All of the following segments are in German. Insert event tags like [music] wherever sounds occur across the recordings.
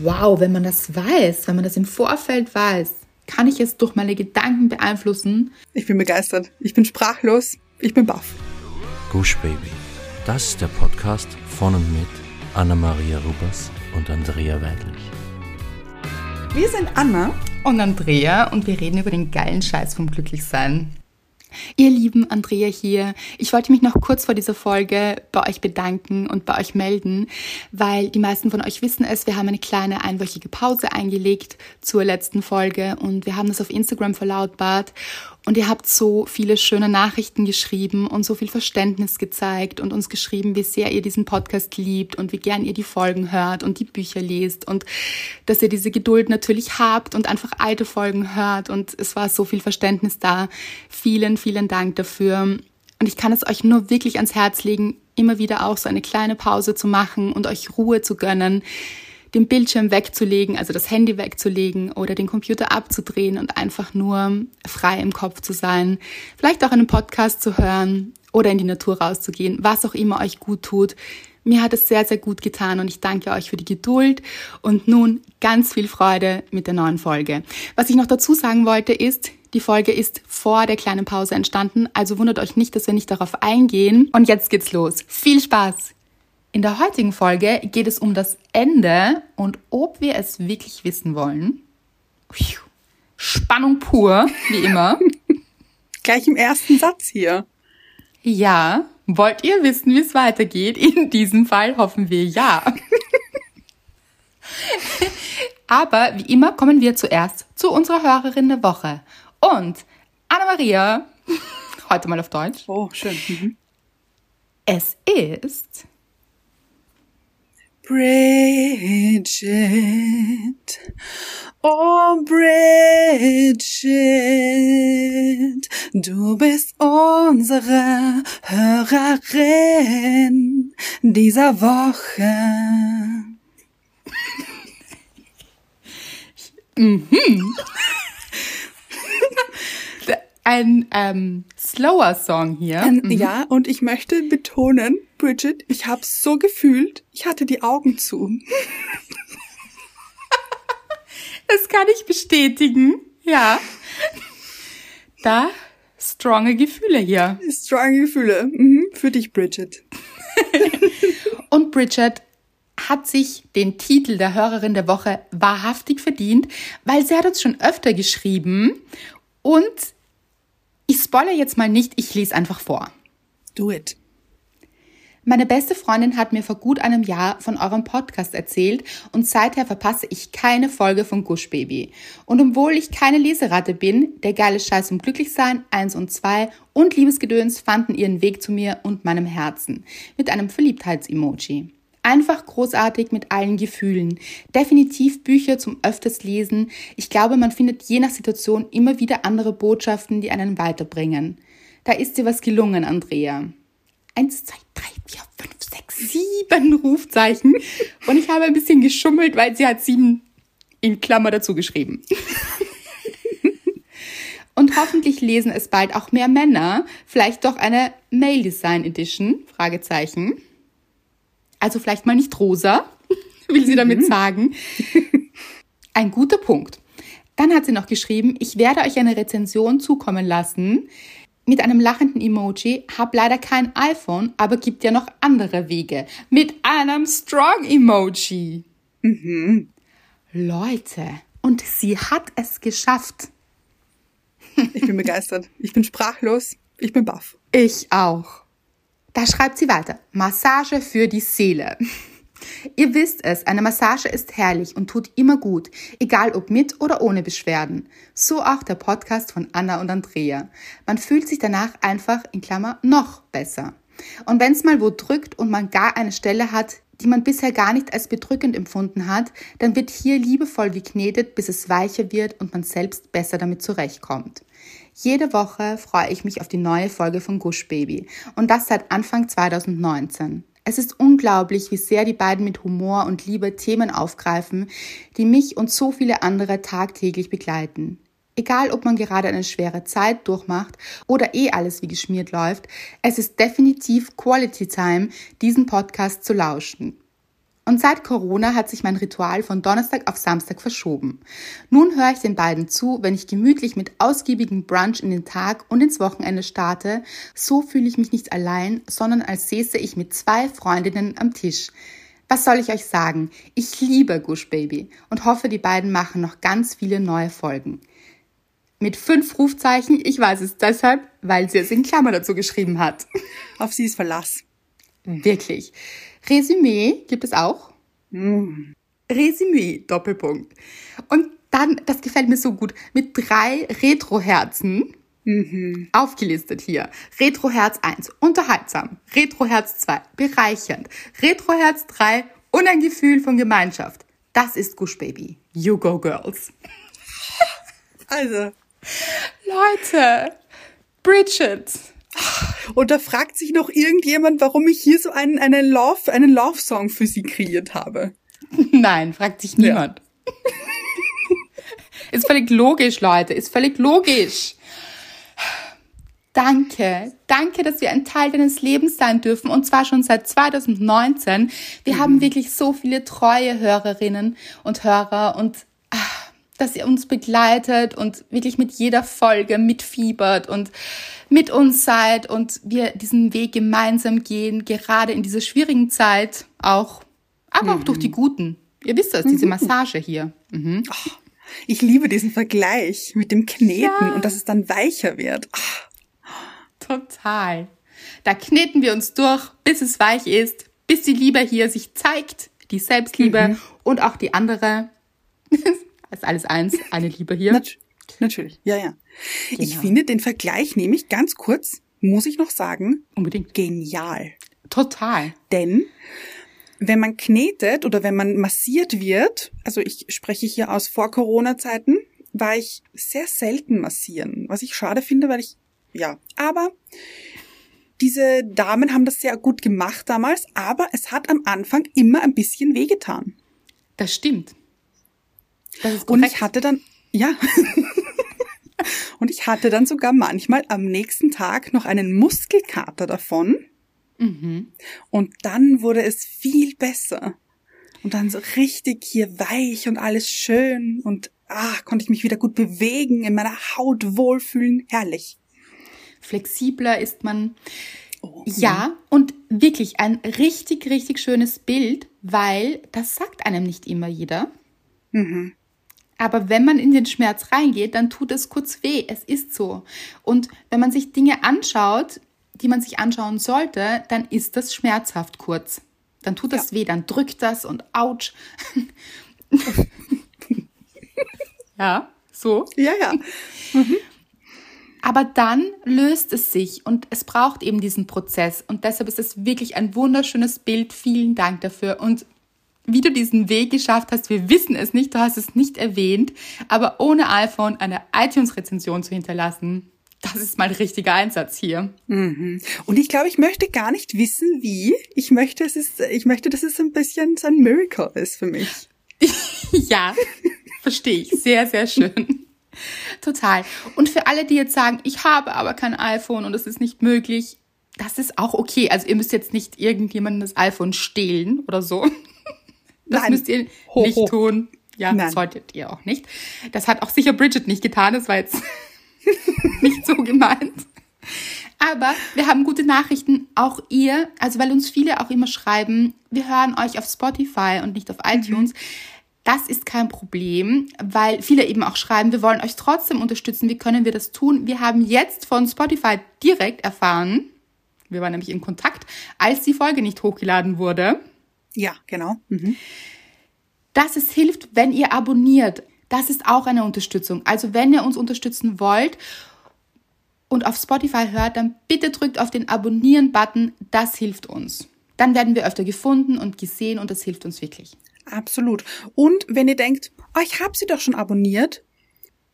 Wow, wenn man das weiß, wenn man das im Vorfeld weiß, kann ich es durch meine Gedanken beeinflussen. Ich bin begeistert. Ich bin sprachlos. Ich bin baff. Gush Baby. Das ist der Podcast von und mit Anna-Maria Rubers und Andrea Weidlich. Wir sind Anna und Andrea und wir reden über den geilen Scheiß vom Glücklichsein. Ihr lieben Andrea hier, ich wollte mich noch kurz vor dieser Folge bei euch bedanken und bei euch melden, weil die meisten von euch wissen es, wir haben eine kleine einwöchige Pause eingelegt zur letzten Folge und wir haben das auf Instagram verlautbart und ihr habt so viele schöne Nachrichten geschrieben und so viel Verständnis gezeigt und uns geschrieben, wie sehr ihr diesen Podcast liebt und wie gern ihr die Folgen hört und die Bücher lest und dass ihr diese Geduld natürlich habt und einfach alte Folgen hört. Und es war so viel Verständnis da. Vielen, vielen Dank dafür. Und ich kann es euch nur wirklich ans Herz legen, immer wieder auch so eine kleine Pause zu machen und euch Ruhe zu gönnen den Bildschirm wegzulegen, also das Handy wegzulegen oder den Computer abzudrehen und einfach nur frei im Kopf zu sein. Vielleicht auch einen Podcast zu hören oder in die Natur rauszugehen, was auch immer euch gut tut. Mir hat es sehr, sehr gut getan und ich danke euch für die Geduld und nun ganz viel Freude mit der neuen Folge. Was ich noch dazu sagen wollte ist, die Folge ist vor der kleinen Pause entstanden, also wundert euch nicht, dass wir nicht darauf eingehen. Und jetzt geht's los. Viel Spaß! In der heutigen Folge geht es um das Ende und ob wir es wirklich wissen wollen. Spannung pur, wie immer. [laughs] Gleich im ersten Satz hier. Ja, wollt ihr wissen, wie es weitergeht? [laughs] In diesem Fall hoffen wir ja. [laughs] Aber wie immer kommen wir zuerst zu unserer Hörerin der Woche. Und Anna-Maria, heute mal auf Deutsch. Oh, schön. Mhm. Es ist Bridget, oh Bridget, du bist unsere Hörerin dieser Woche. mhm. [laughs] Ein ähm, slower Song hier. Ein, mhm. Ja, und ich möchte betonen, Bridget, ich habe so gefühlt, ich hatte die Augen zu. das kann ich bestätigen. Ja. Da stronge Gefühle hier. Stronge Gefühle. Mhm. Für dich, Bridget. [laughs] Und Bridget hat sich den Titel der Hörerin der Woche wahrhaftig verdient, weil sie hat uns schon öfter geschrieben und ich spoilere jetzt mal nicht, ich lese einfach vor. Do it. Meine beste Freundin hat mir vor gut einem Jahr von eurem Podcast erzählt und seither verpasse ich keine Folge von Gush Baby. Und obwohl ich keine Leseratte bin, der geile Scheiß um Glücklichsein, eins und zwei und Liebesgedöns fanden ihren Weg zu mir und meinem Herzen. Mit einem Verliebtheits-Emoji. Einfach großartig mit allen Gefühlen. Definitiv Bücher zum öfters lesen. Ich glaube, man findet je nach Situation immer wieder andere Botschaften, die einen weiterbringen. Da ist dir was gelungen, Andrea eins, zwei, drei, vier, fünf, sechs, sieben Rufzeichen. Und ich habe ein bisschen geschummelt, weil sie hat sieben in Klammer dazu geschrieben. Und hoffentlich lesen es bald auch mehr Männer. Vielleicht doch eine Male Design Edition? Fragezeichen. Also vielleicht mal nicht rosa, will sie damit mhm. sagen. Ein guter Punkt. Dann hat sie noch geschrieben, ich werde euch eine Rezension zukommen lassen mit einem lachenden Emoji, hab leider kein iPhone, aber gibt ja noch andere Wege. Mit einem Strong Emoji. Mhm. Leute, und sie hat es geschafft. Ich bin begeistert. Ich bin sprachlos. Ich bin baff. Ich auch. Da schreibt sie weiter. Massage für die Seele. Ihr wisst es, eine Massage ist herrlich und tut immer gut, egal ob mit oder ohne Beschwerden. So auch der Podcast von Anna und Andrea. Man fühlt sich danach einfach in Klammer noch besser. Und wenn es mal wo drückt und man gar eine Stelle hat, die man bisher gar nicht als bedrückend empfunden hat, dann wird hier liebevoll geknetet, bis es weicher wird und man selbst besser damit zurechtkommt. Jede Woche freue ich mich auf die neue Folge von Gush Baby und das seit Anfang 2019. Es ist unglaublich, wie sehr die beiden mit Humor und Liebe Themen aufgreifen, die mich und so viele andere tagtäglich begleiten. Egal, ob man gerade eine schwere Zeit durchmacht oder eh alles wie geschmiert läuft, es ist definitiv Quality Time, diesen Podcast zu lauschen. Und seit Corona hat sich mein Ritual von Donnerstag auf Samstag verschoben. Nun höre ich den beiden zu, wenn ich gemütlich mit ausgiebigem Brunch in den Tag und ins Wochenende starte. So fühle ich mich nicht allein, sondern als säße ich mit zwei Freundinnen am Tisch. Was soll ich euch sagen? Ich liebe Gush Baby und hoffe, die beiden machen noch ganz viele neue Folgen. Mit fünf Rufzeichen, ich weiß es deshalb, weil sie es in Klammer dazu geschrieben hat. Auf sie ist Verlass. Wirklich. Resümee gibt es auch. Mm. Resümee, Doppelpunkt. Und dann, das gefällt mir so gut, mit drei Retro-Herzen mhm. aufgelistet hier. Retro-Herz 1, unterhaltsam. Retro-Herz 2, bereichernd. Retro-Herz 3, und ein Gefühl von Gemeinschaft. Das ist Gush Baby. You go, Girls. [laughs] Also. Leute, Bridget, und da fragt sich noch irgendjemand, warum ich hier so einen, einen Love, einen Love-Song für sie kreiert habe. Nein, fragt sich niemand. Ja. [laughs] ist völlig logisch, Leute, ist völlig logisch. Danke, danke, dass wir ein Teil deines Lebens sein dürfen und zwar schon seit 2019. Wir mhm. haben wirklich so viele treue Hörerinnen und Hörer und dass ihr uns begleitet und wirklich mit jeder Folge mitfiebert und mit uns seid und wir diesen Weg gemeinsam gehen, gerade in dieser schwierigen Zeit auch, aber mhm. auch durch die guten. Ihr wisst das, diese mhm. Massage hier. Mhm. Oh, ich liebe diesen Vergleich mit dem Kneten ja. und dass es dann weicher wird. Oh. Total. Da kneten wir uns durch, bis es weich ist, bis die Liebe hier sich zeigt, die Selbstliebe mhm. und auch die andere [laughs] ist alles eins, eine Liebe hier. Nat natürlich, ja, ja. Genau. Ich finde den Vergleich nämlich ganz kurz, muss ich noch sagen, unbedingt genial. Total. Denn wenn man knetet oder wenn man massiert wird, also ich spreche hier aus vor Corona-Zeiten, war ich sehr selten massieren, was ich schade finde, weil ich, ja, aber diese Damen haben das sehr gut gemacht damals, aber es hat am Anfang immer ein bisschen wehgetan. Das stimmt. Und ich hatte dann, ja. [laughs] und ich hatte dann sogar manchmal am nächsten Tag noch einen Muskelkater davon. Mhm. Und dann wurde es viel besser. Und dann so richtig hier weich und alles schön und ah, konnte ich mich wieder gut bewegen, in meiner Haut wohlfühlen. Herrlich. Flexibler ist man. Oh, ja, und wirklich ein richtig, richtig schönes Bild, weil das sagt einem nicht immer jeder. Mhm. Aber wenn man in den Schmerz reingeht, dann tut es kurz weh. Es ist so. Und wenn man sich Dinge anschaut, die man sich anschauen sollte, dann ist das schmerzhaft kurz. Dann tut das ja. weh, dann drückt das und ouch. [laughs] ja, so. Ja, ja. Mhm. Aber dann löst es sich und es braucht eben diesen Prozess. Und deshalb ist es wirklich ein wunderschönes Bild. Vielen Dank dafür. Und wie du diesen Weg geschafft hast, wir wissen es nicht, du hast es nicht erwähnt, aber ohne iPhone eine iTunes-Rezension zu hinterlassen, das ist mein richtiger Einsatz hier. Mhm. Und ich glaube, ich möchte gar nicht wissen, wie. Ich möchte, es ist, ich möchte, dass es ein bisschen so ein Miracle ist für mich. [laughs] ja, verstehe ich. Sehr, sehr schön. Total. Und für alle, die jetzt sagen, ich habe aber kein iPhone und es ist nicht möglich, das ist auch okay. Also ihr müsst jetzt nicht irgendjemandem das iPhone stehlen oder so. Das Nein. müsst ihr ho, nicht ho. tun. Ja, Nein. solltet ihr auch nicht. Das hat auch sicher Bridget nicht getan. Das war jetzt [laughs] nicht so gemeint. Aber wir haben gute Nachrichten. Auch ihr, also weil uns viele auch immer schreiben, wir hören euch auf Spotify und nicht auf iTunes. Mhm. Das ist kein Problem, weil viele eben auch schreiben, wir wollen euch trotzdem unterstützen. Wie können wir das tun? Wir haben jetzt von Spotify direkt erfahren, wir waren nämlich in Kontakt, als die Folge nicht hochgeladen wurde. Ja, genau. Mhm. Dass es hilft, wenn ihr abonniert. Das ist auch eine Unterstützung. Also wenn ihr uns unterstützen wollt und auf Spotify hört, dann bitte drückt auf den Abonnieren-Button. Das hilft uns. Dann werden wir öfter gefunden und gesehen und das hilft uns wirklich. Absolut. Und wenn ihr denkt, oh, ich habe sie doch schon abonniert.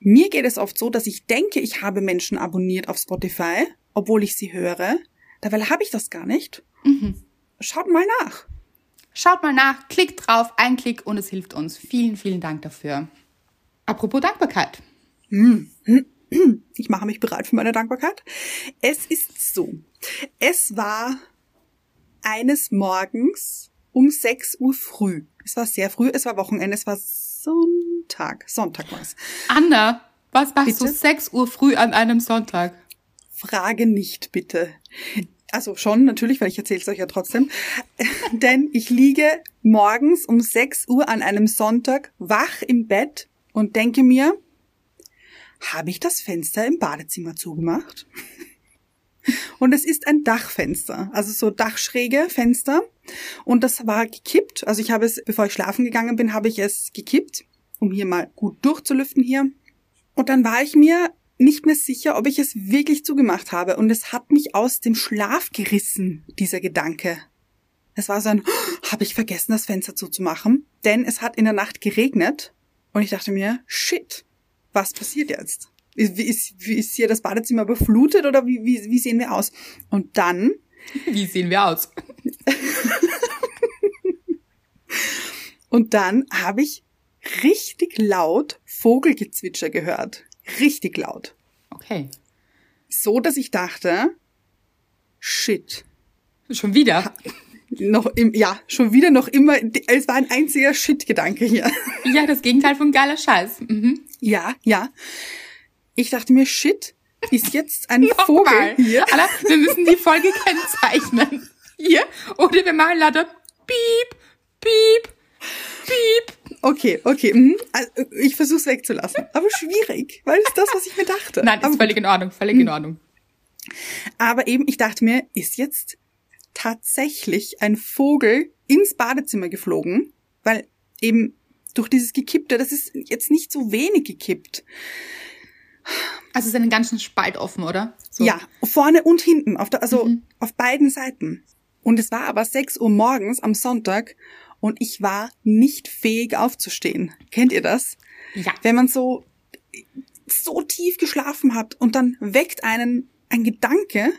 Mir geht es oft so, dass ich denke, ich habe Menschen abonniert auf Spotify, obwohl ich sie höre. Dabei habe ich das gar nicht. Mhm. Schaut mal nach. Schaut mal nach, klickt drauf, ein Klick und es hilft uns. Vielen, vielen Dank dafür. Apropos Dankbarkeit. Hm. Ich mache mich bereit für meine Dankbarkeit. Es ist so. Es war eines Morgens um 6 Uhr früh. Es war sehr früh, es war Wochenende, es war Sonntag. Sonntag war es. Anna, was machst bitte? du 6 Uhr früh an einem Sonntag? Frage nicht, bitte. Also schon, natürlich, weil ich erzähle es euch ja trotzdem. [laughs] Denn ich liege morgens um 6 Uhr an einem Sonntag wach im Bett und denke mir, habe ich das Fenster im Badezimmer zugemacht? [laughs] Und es ist ein Dachfenster, also so dachschräge Fenster. Und das war gekippt. Also ich habe es, bevor ich schlafen gegangen bin, habe ich es gekippt, um hier mal gut durchzulüften hier. Und dann war ich mir nicht mehr sicher, ob ich es wirklich zugemacht habe. Und es hat mich aus dem Schlaf gerissen, dieser Gedanke. Es war so ein, oh, [gasps] habe ich vergessen, das Fenster zuzumachen? Denn es hat in der Nacht geregnet. Und ich dachte mir, shit, was passiert jetzt? Ist, ist, ist hier das Badezimmer beflutet oder wie, wie, wie sehen wir aus? Und dann. [laughs] Wie sehen wir aus? [laughs] und dann habe ich richtig laut Vogelgezwitscher gehört. Richtig laut. Okay. So, dass ich dachte, shit. Schon wieder? Noch im, ja, schon wieder noch immer, es war ein einziger Shit-Gedanke hier. [laughs] Ja, das Gegenteil von geiler Scheiß. Mhm. Ja, ja. Ich dachte mir, shit, ist jetzt ein [laughs] Vogel hier. Anna, wir müssen die Folge [laughs] kennzeichnen. Hier. Oder wir machen lauter Piep, Piep, Piep. Okay, okay. Mhm. Also, ich versuch's wegzulassen. Aber schwierig, weil es ist das, was ich mir dachte. Nein, ist Aber völlig in Ordnung, völlig in mhm. Ordnung. Aber eben, ich dachte mir, ist jetzt tatsächlich ein Vogel ins Badezimmer geflogen, weil eben durch dieses Gekippte, das ist jetzt nicht so wenig gekippt. Also ist einen ganzen Spalt offen, oder? So. Ja, vorne und hinten, auf der, also mhm. auf beiden Seiten. Und es war aber 6 Uhr morgens am Sonntag und ich war nicht fähig aufzustehen. Kennt ihr das? Ja. Wenn man so, so tief geschlafen hat und dann weckt einen ein Gedanke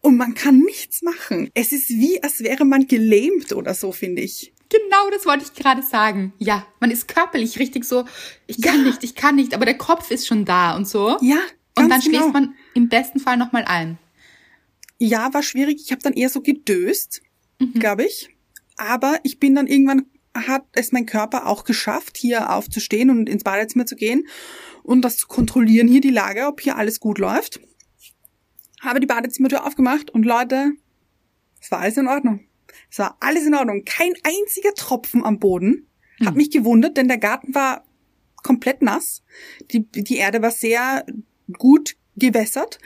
und man kann nichts machen. Es ist wie, als wäre man gelähmt oder so, finde ich. Genau, das wollte ich gerade sagen. Ja, man ist körperlich richtig so, ich kann ja. nicht, ich kann nicht, aber der Kopf ist schon da und so. Ja. Und dann genau. schläft man im besten Fall nochmal ein. Ja, war schwierig. Ich habe dann eher so gedöst, mhm. glaube ich. Aber ich bin dann irgendwann, hat es mein Körper auch geschafft, hier aufzustehen und ins Badezimmer zu gehen und das zu kontrollieren, hier die Lage, ob hier alles gut läuft. Habe die Badezimmertür aufgemacht und Leute, es war alles in Ordnung. Es war alles in Ordnung. Kein einziger Tropfen am Boden. Hat hm. mich gewundert, denn der Garten war komplett nass. Die, die Erde war sehr gut gewässert.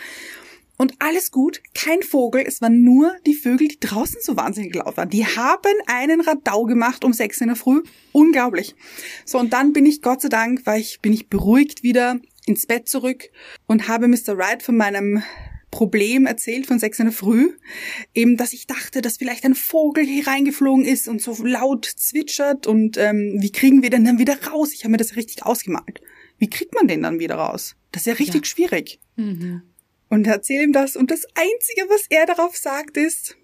Und alles gut, kein Vogel, es waren nur die Vögel, die draußen so wahnsinnig laut waren. Die haben einen Radau gemacht um sechs in der Früh. Unglaublich. So, und dann bin ich, Gott sei Dank, war ich, bin ich beruhigt wieder ins Bett zurück und habe Mr. Wright von meinem Problem erzählt von sechs in der Früh, eben, dass ich dachte, dass vielleicht ein Vogel hier reingeflogen ist und so laut zwitschert und ähm, wie kriegen wir den dann wieder raus? Ich habe mir das richtig ausgemalt. Wie kriegt man den dann wieder raus? Das ist ja richtig ja. schwierig. Mhm. Und erzähle ihm das und das Einzige, was er darauf sagt, ist,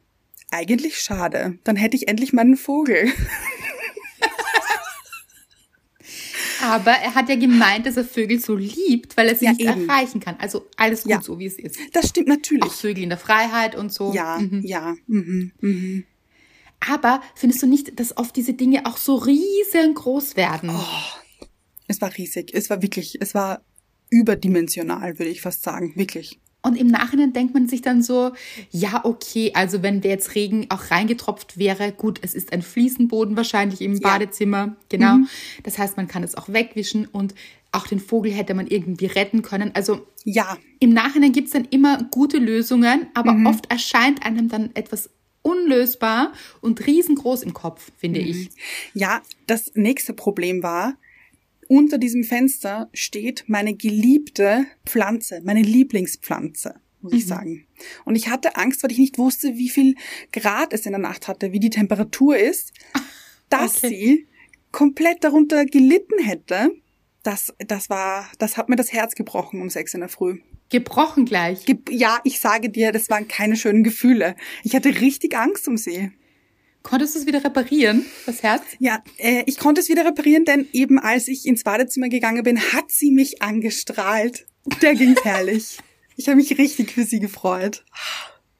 eigentlich schade. Dann hätte ich endlich meinen Vogel. [laughs] Aber er hat ja gemeint, dass er Vögel so liebt, weil er sie ja, nicht eben. erreichen kann. Also alles gut, ja. so wie es ist. Das stimmt natürlich. Auch Vögel in der Freiheit und so. Ja, mhm. ja. Mhm. Mhm. Aber findest du nicht, dass oft diese Dinge auch so riesengroß werden? Oh, es war riesig. Es war wirklich, es war überdimensional, würde ich fast sagen. Wirklich. Und im Nachhinein denkt man sich dann so, ja, okay, also wenn der jetzt Regen auch reingetropft wäre, gut, es ist ein Fliesenboden wahrscheinlich im ja. Badezimmer, genau. Mhm. Das heißt, man kann es auch wegwischen und auch den Vogel hätte man irgendwie retten können. Also ja. Im Nachhinein gibt es dann immer gute Lösungen, aber mhm. oft erscheint einem dann etwas unlösbar und riesengroß im Kopf, finde mhm. ich. Ja, das nächste Problem war, unter diesem Fenster steht meine geliebte Pflanze, meine Lieblingspflanze, muss mhm. ich sagen. Und ich hatte Angst, weil ich nicht wusste, wie viel Grad es in der Nacht hatte, wie die Temperatur ist, [laughs] dass okay. sie komplett darunter gelitten hätte. Das, das war, das hat mir das Herz gebrochen um sechs in der Früh. Gebrochen gleich? Ge ja, ich sage dir, das waren keine schönen Gefühle. Ich hatte richtig Angst um sie. Konntest du es wieder reparieren, das Herz? Ja, äh, ich konnte es wieder reparieren, denn eben als ich ins Badezimmer gegangen bin, hat sie mich angestrahlt. Der ging [laughs] herrlich. Ich habe mich richtig für sie gefreut.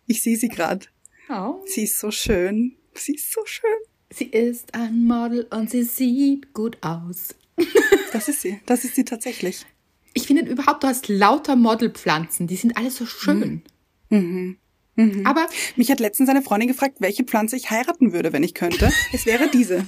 Ich sehe sie gerade. Oh. Sie ist so schön. Sie ist so schön. Sie ist ein Model und sie sieht gut aus. [laughs] Das ist sie. Das ist sie tatsächlich. Ich finde überhaupt, du hast lauter Modelpflanzen. Die sind alle so schön. Mhm. Mhm. Aber mich hat letztens eine Freundin gefragt, welche Pflanze ich heiraten würde, wenn ich könnte. Es wäre diese.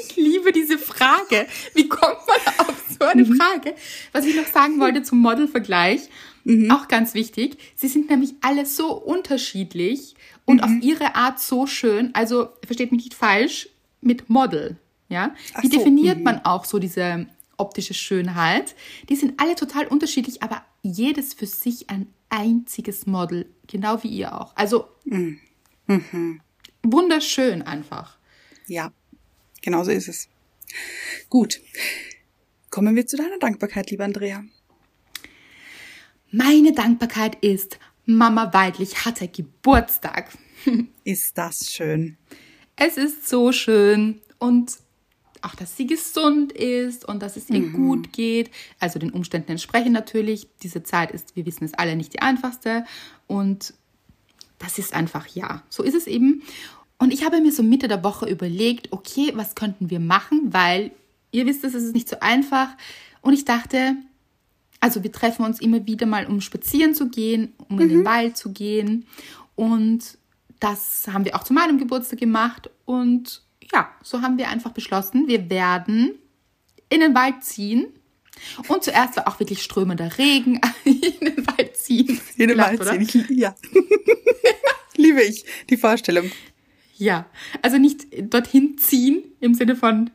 ich liebe diese Frage. Wie kommt man auf so eine mhm. Frage? Was ich noch sagen wollte zum Modelvergleich, mhm. auch ganz wichtig. Sie sind nämlich alle so unterschiedlich und mhm. auf ihre Art so schön. Also versteht mich nicht falsch mit Model. Ja, Ach wie so. definiert mhm. man auch so diese optische Schönheit? Die sind alle total unterschiedlich, aber jedes für sich ein einziges Model, genau wie ihr auch. Also mhm. Mhm. wunderschön einfach. Ja, genau so ist es. Gut. Kommen wir zu deiner Dankbarkeit, lieber Andrea. Meine Dankbarkeit ist, Mama Weidlich hatte Geburtstag. [laughs] ist das schön. Es ist so schön und auch, dass sie gesund ist und dass es ihr mhm. gut geht. Also den Umständen entsprechend natürlich. Diese Zeit ist, wir wissen es alle, nicht die einfachste. Und das ist einfach ja. So ist es eben. Und ich habe mir so Mitte der Woche überlegt, okay, was könnten wir machen? Weil ihr wisst, es ist nicht so einfach. Und ich dachte, also wir treffen uns immer wieder mal, um spazieren zu gehen, um mhm. in den mhm. Wald zu gehen. Und das haben wir auch zu meinem Geburtstag gemacht. Und ja, so haben wir einfach beschlossen, wir werden in den Wald ziehen. Und zuerst war auch wirklich strömender Regen [laughs] in den Wald ziehen. In den Wald ziehen, ja. [laughs] Liebe ich, die Vorstellung. Ja, also nicht dorthin ziehen im Sinne von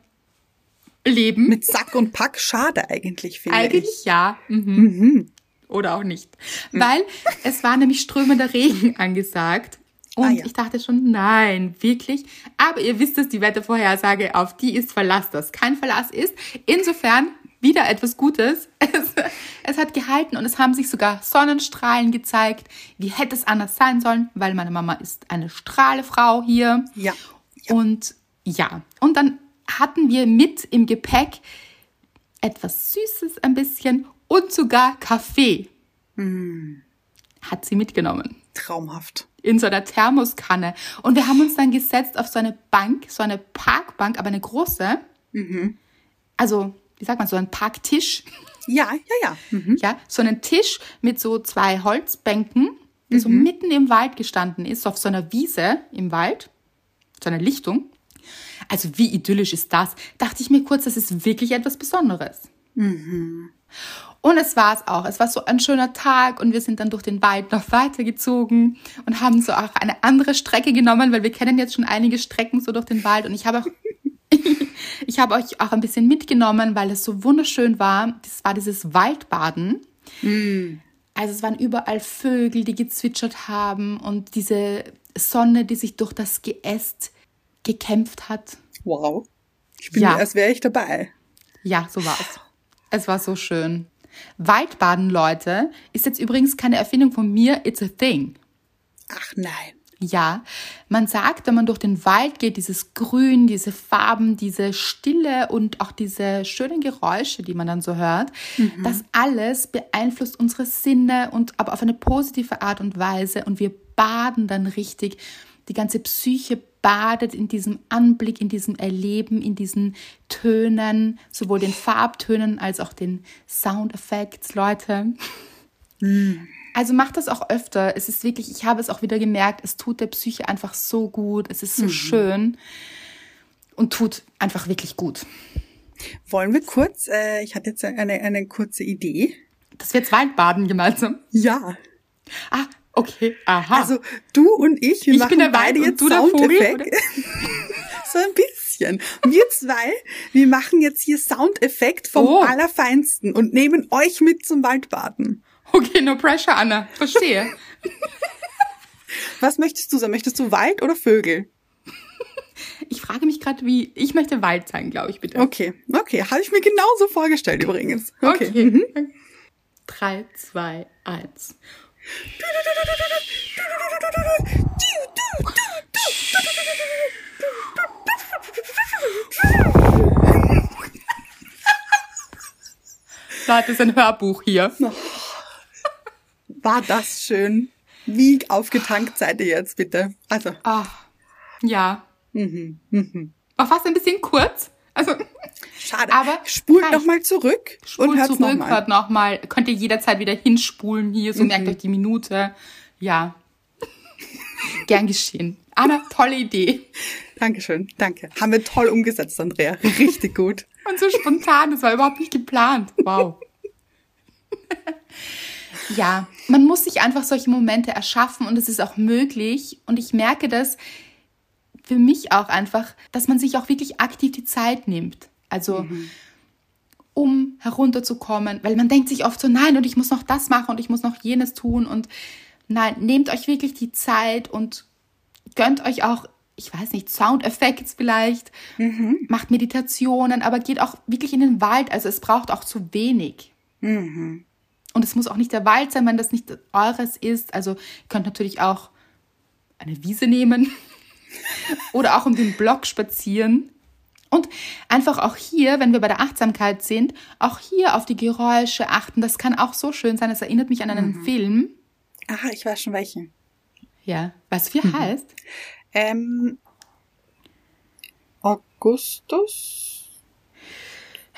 leben. Mit Sack und Pack, schade eigentlich, finde eigentlich ich. Eigentlich ja. Mhm. Mhm. Oder auch nicht. Weil es war nämlich strömender Regen [laughs] angesagt. Und ah, ja. ich dachte schon, nein, wirklich. Aber ihr wisst es, die Wettervorhersage, auf die ist Verlass, dass kein Verlass ist. Insofern wieder etwas Gutes. [laughs] Es, es, hat gehalten und es haben sich sogar Sonnenstrahlen gezeigt. Wie hätte es anders sein sollen? Weil meine Mama ist eine Strahlefrau hier. Ja. ja. Und ja, und dann hatten wir mit im Gepäck etwas Süßes ein bisschen und sogar Kaffee. Mm. Hat sie mitgenommen. Traumhaft in so einer Thermoskanne. Und wir haben uns dann gesetzt auf so eine Bank, so eine Parkbank, aber eine große. Mhm. Also, wie sagt man, so ein Parktisch. Ja, ja, ja. Mhm. Ja, so einen Tisch mit so zwei Holzbänken, der mhm. so mitten im Wald gestanden ist, auf so einer Wiese im Wald, so einer Lichtung. Also wie idyllisch ist das? Dachte ich mir kurz, das ist wirklich etwas Besonderes. Mhm. Und es war es auch. Es war so ein schöner Tag und wir sind dann durch den Wald noch weitergezogen und haben so auch eine andere Strecke genommen, weil wir kennen jetzt schon einige Strecken so durch den Wald und ich habe auch [laughs] ich habe euch auch ein bisschen mitgenommen, weil es so wunderschön war. Das war dieses Waldbaden. Mm. Also es waren überall Vögel, die gezwitschert haben und diese Sonne, die sich durch das Geäst gekämpft hat. Wow. Ich bin, ja. als wäre ich dabei. Ja, so war es. Es war so schön. Waldbaden, Leute, ist jetzt übrigens keine Erfindung von mir, it's a thing. Ach nein. Ja, man sagt, wenn man durch den Wald geht, dieses Grün, diese Farben, diese Stille und auch diese schönen Geräusche, die man dann so hört, mhm. das alles beeinflusst unsere Sinne und aber auf eine positive Art und Weise und wir baden dann richtig. Die ganze Psyche badet in diesem Anblick, in diesem Erleben, in diesen Tönen, sowohl den Farbtönen als auch den Soundeffekts, Leute. Mm. Also macht das auch öfter. Es ist wirklich, ich habe es auch wieder gemerkt, es tut der Psyche einfach so gut. Es ist so mhm. schön und tut einfach wirklich gut. Wollen wir kurz, äh, ich hatte jetzt eine, eine kurze Idee. Dass wir jetzt Waldbaden gemeinsam? Ja. Ah, Okay, aha. Also du und ich, wir ich machen bin beide jetzt Soundeffekt. [laughs] so ein bisschen. Wir zwei, wir machen jetzt hier Soundeffekt vom oh. Allerfeinsten und nehmen euch mit zum Waldbaden. Okay, no pressure, Anna. Verstehe. [laughs] Was möchtest du sein? Möchtest du Wald oder Vögel? Ich frage mich gerade, wie. Ich möchte Wald sein, glaube ich, bitte. Okay, okay. Habe ich mir genauso vorgestellt übrigens. Okay. okay. Mhm. 3, 2, 1. Da hat es ein Hörbuch hier. War das schön. Wie aufgetankt seid ihr jetzt, bitte? Also. Ach, ja. Mhm, mhm. War fast ein bisschen kurz. Also. Schade. Aber spult noch mal zurück spult und hört zurück, noch mal. hört noch mal. Könnt ihr jederzeit wieder hinspulen hier, so mhm. merkt euch die Minute. Ja. [laughs] Gern geschehen. Anna, tolle Idee. Dankeschön, danke. Haben wir toll umgesetzt, Andrea. Richtig gut. [laughs] Und so spontan, das war überhaupt nicht geplant. Wow. [laughs] ja, man muss sich einfach solche Momente erschaffen und es ist auch möglich. Und ich merke das für mich auch einfach, dass man sich auch wirklich aktiv die Zeit nimmt. Also, mhm. um herunterzukommen, weil man denkt sich oft so, nein, und ich muss noch das machen und ich muss noch jenes tun. Und nein, nehmt euch wirklich die Zeit und gönnt euch auch ich weiß nicht, Soundeffekte vielleicht, mhm. macht Meditationen, aber geht auch wirklich in den Wald. Also es braucht auch zu wenig. Mhm. Und es muss auch nicht der Wald sein, wenn das nicht eures ist. Also ihr könnt natürlich auch eine Wiese nehmen [laughs] oder auch um den Block spazieren. Und einfach auch hier, wenn wir bei der Achtsamkeit sind, auch hier auf die Geräusche achten. Das kann auch so schön sein. Das erinnert mich an einen mhm. Film. Aha, ich weiß schon welchen. Ja, was wie mhm. heißt? Ähm, Augustus?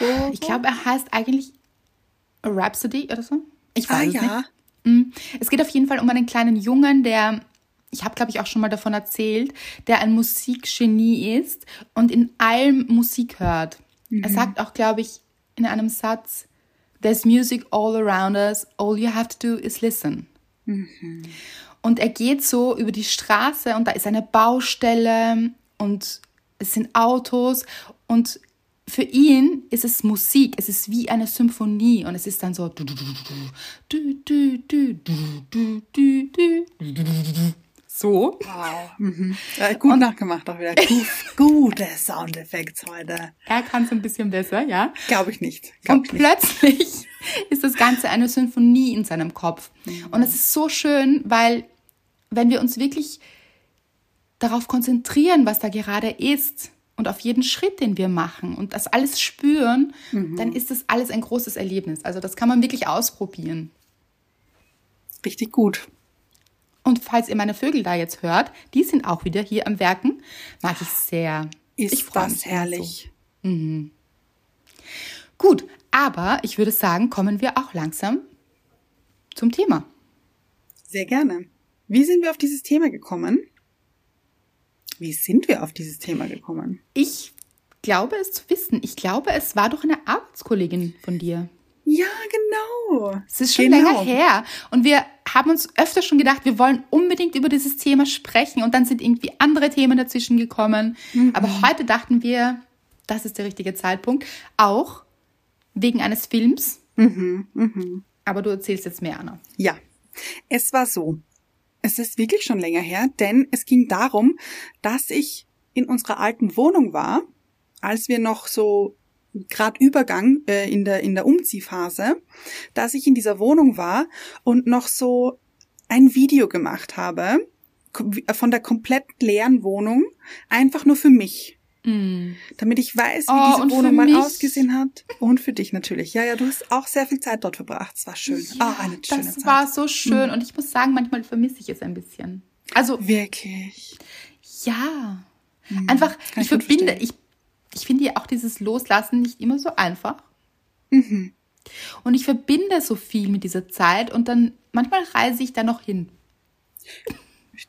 Oder? Ich glaube, er heißt eigentlich Rhapsody oder so. Ich weiß ah, es ja. nicht. Mhm. Es geht auf jeden Fall um einen kleinen Jungen, der, ich habe glaube ich auch schon mal davon erzählt, der ein Musikgenie ist und in allem Musik hört. Mhm. Er sagt auch, glaube ich, in einem Satz, There's music all around us, all you have to do is listen. Mhm. Und er geht so über die Straße und da ist eine Baustelle und es sind Autos und für ihn ist es Musik, es ist wie eine Symphonie und es ist dann so so. Wow. Mhm. Ja, gut und, nachgemacht auch wieder. Gut, [laughs] gute Soundeffekte heute. Er kann es ein bisschen besser, ja? Glaube ich nicht. Glaub und ich plötzlich nicht. [laughs] ist das Ganze eine Symphonie in seinem Kopf. Mhm. Und es ist so schön, weil wenn wir uns wirklich darauf konzentrieren, was da gerade ist und auf jeden Schritt, den wir machen und das alles spüren, mhm. dann ist das alles ein großes Erlebnis. Also das kann man wirklich ausprobieren. Richtig gut. Und falls ihr meine Vögel da jetzt hört, die sind auch wieder hier am Werken. Mag ich sehr. Ist ich das herrlich. So. Mhm. Gut, aber ich würde sagen, kommen wir auch langsam zum Thema. Sehr gerne. Wie sind wir auf dieses Thema gekommen? Wie sind wir auf dieses Thema gekommen? Ich glaube es zu wissen. Ich glaube, es war doch eine Arbeitskollegin von dir. Ja, genau. Es ist schon genau. länger her. Und wir haben uns öfter schon gedacht, wir wollen unbedingt über dieses Thema sprechen. Und dann sind irgendwie andere Themen dazwischen gekommen. Mhm. Aber heute dachten wir, das ist der richtige Zeitpunkt. Auch wegen eines Films. Mhm. Mhm. Aber du erzählst jetzt mehr, Anna. Ja. Es war so. Es ist wirklich schon länger her, denn es ging darum, dass ich in unserer alten Wohnung war, als wir noch so gerade Übergang äh, in der in der Umziehphase, dass ich in dieser Wohnung war und noch so ein Video gemacht habe von der komplett leeren Wohnung, einfach nur für mich. Mm. Damit ich weiß, wie oh, diese Wohnung mal ausgesehen hat. Und für dich natürlich. Ja, ja, du hast auch sehr viel Zeit dort verbracht. Es war schön. Ja, oh, eine schöne das Zeit. war so schön. Mm. Und ich muss sagen, manchmal vermisse ich es ein bisschen. Also. Wirklich. Ja. Mm. Einfach, ich, ich verbinde, ich, ich finde ja auch dieses Loslassen nicht immer so einfach. Mhm. Und ich verbinde so viel mit dieser Zeit und dann manchmal reise ich da noch hin.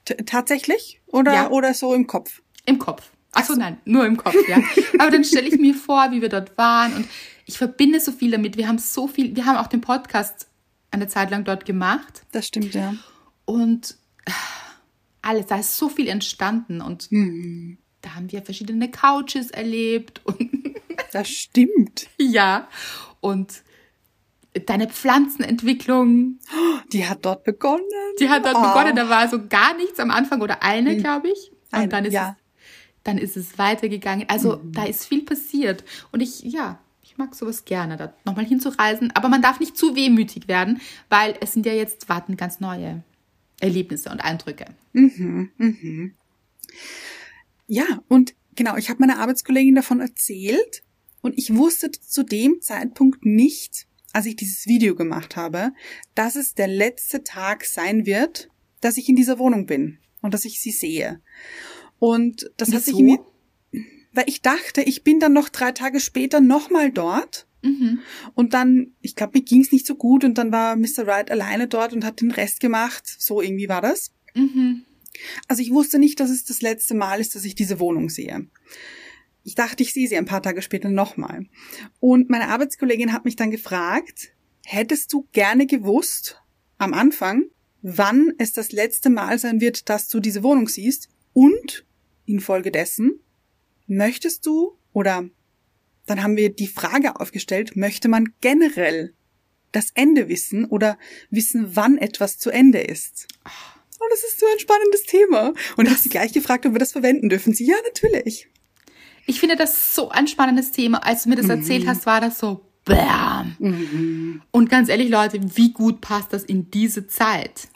T tatsächlich? Oder, ja. oder so im Kopf? Im Kopf. Ach so, nein, nur im Kopf, ja. Aber dann stelle ich mir vor, wie wir dort waren und ich verbinde so viel damit. Wir haben so viel, wir haben auch den Podcast eine Zeit lang dort gemacht. Das stimmt, ja. Und äh, alles, da ist so viel entstanden und mhm. Da haben wir verschiedene Couches erlebt und [laughs] das stimmt. ja. Und deine Pflanzenentwicklung. Die hat dort begonnen. Die hat dort oh. begonnen. Da war so gar nichts am Anfang oder eine, mhm. glaube ich. Und eine, dann ist ja dann ist es weitergegangen. Also mhm. da ist viel passiert. Und ich, ja, ich mag sowas gerne, da nochmal hinzureisen. Aber man darf nicht zu wehmütig werden, weil es sind ja jetzt warten ganz neue Erlebnisse und Eindrücke. Mhm, mhm. Ja, und genau, ich habe meiner Arbeitskollegin davon erzählt und ich wusste zu dem Zeitpunkt nicht, als ich dieses Video gemacht habe, dass es der letzte Tag sein wird, dass ich in dieser Wohnung bin und dass ich sie sehe. Und das Wieso? hat sich irgendwie, weil ich dachte, ich bin dann noch drei Tage später nochmal dort. Mhm. Und dann, ich glaube, mir ging's nicht so gut und dann war Mr. Wright alleine dort und hat den Rest gemacht. So irgendwie war das. Mhm. Also ich wusste nicht, dass es das letzte Mal ist, dass ich diese Wohnung sehe. Ich dachte, ich sehe sie ein paar Tage später nochmal. Und meine Arbeitskollegin hat mich dann gefragt, hättest du gerne gewusst, am Anfang, wann es das letzte Mal sein wird, dass du diese Wohnung siehst? Und infolgedessen, möchtest du oder dann haben wir die Frage aufgestellt, möchte man generell das Ende wissen oder wissen, wann etwas zu Ende ist? Oh, das ist so ein spannendes Thema. Und hast sie gleich gefragt, ob wir das verwenden dürfen. Sie, ja, natürlich. Ich finde das so ein spannendes Thema. Als du mir das mhm. erzählt hast, war das so, bam. Mhm. Und ganz ehrlich, Leute, wie gut passt das in diese Zeit?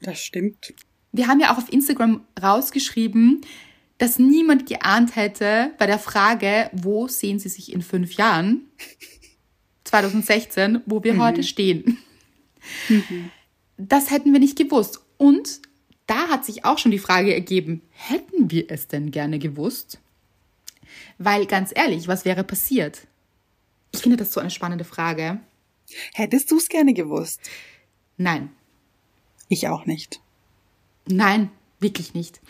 Das stimmt. Wir haben ja auch auf Instagram rausgeschrieben, dass niemand geahnt hätte bei der Frage, wo sehen Sie sich in fünf Jahren? 2016, wo wir mhm. heute stehen. Mhm. Das hätten wir nicht gewusst. Und da hat sich auch schon die Frage ergeben, hätten wir es denn gerne gewusst? Weil ganz ehrlich, was wäre passiert? Ich finde das so eine spannende Frage. Hättest du es gerne gewusst? Nein. Ich auch nicht. Nein, wirklich nicht.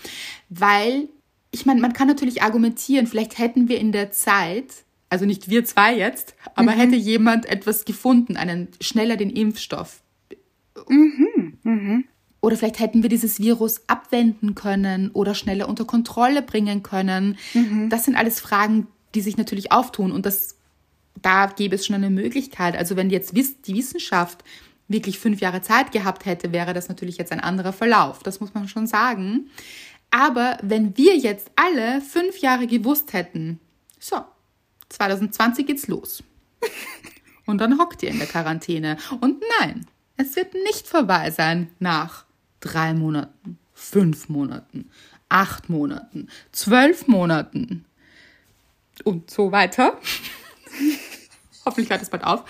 Weil ich meine, man kann natürlich argumentieren, vielleicht hätten wir in der Zeit, also nicht wir zwei jetzt, aber mhm. hätte jemand etwas gefunden, einen schneller den Impfstoff. Mhm. Mhm. Oder vielleicht hätten wir dieses Virus abwenden können oder schneller unter Kontrolle bringen können. Mhm. Das sind alles Fragen, die sich natürlich auftun und das, da gäbe es schon eine Möglichkeit. Also wenn jetzt die Wissenschaft wirklich fünf Jahre Zeit gehabt hätte, wäre das natürlich jetzt ein anderer Verlauf. Das muss man schon sagen. Aber wenn wir jetzt alle fünf Jahre gewusst hätten, so, 2020 geht's los. [laughs] Und dann hockt ihr in der Quarantäne. Und nein, es wird nicht vorbei sein nach drei Monaten, fünf Monaten, acht Monaten, zwölf Monaten und so weiter. [laughs] Hoffentlich hört es bald auf.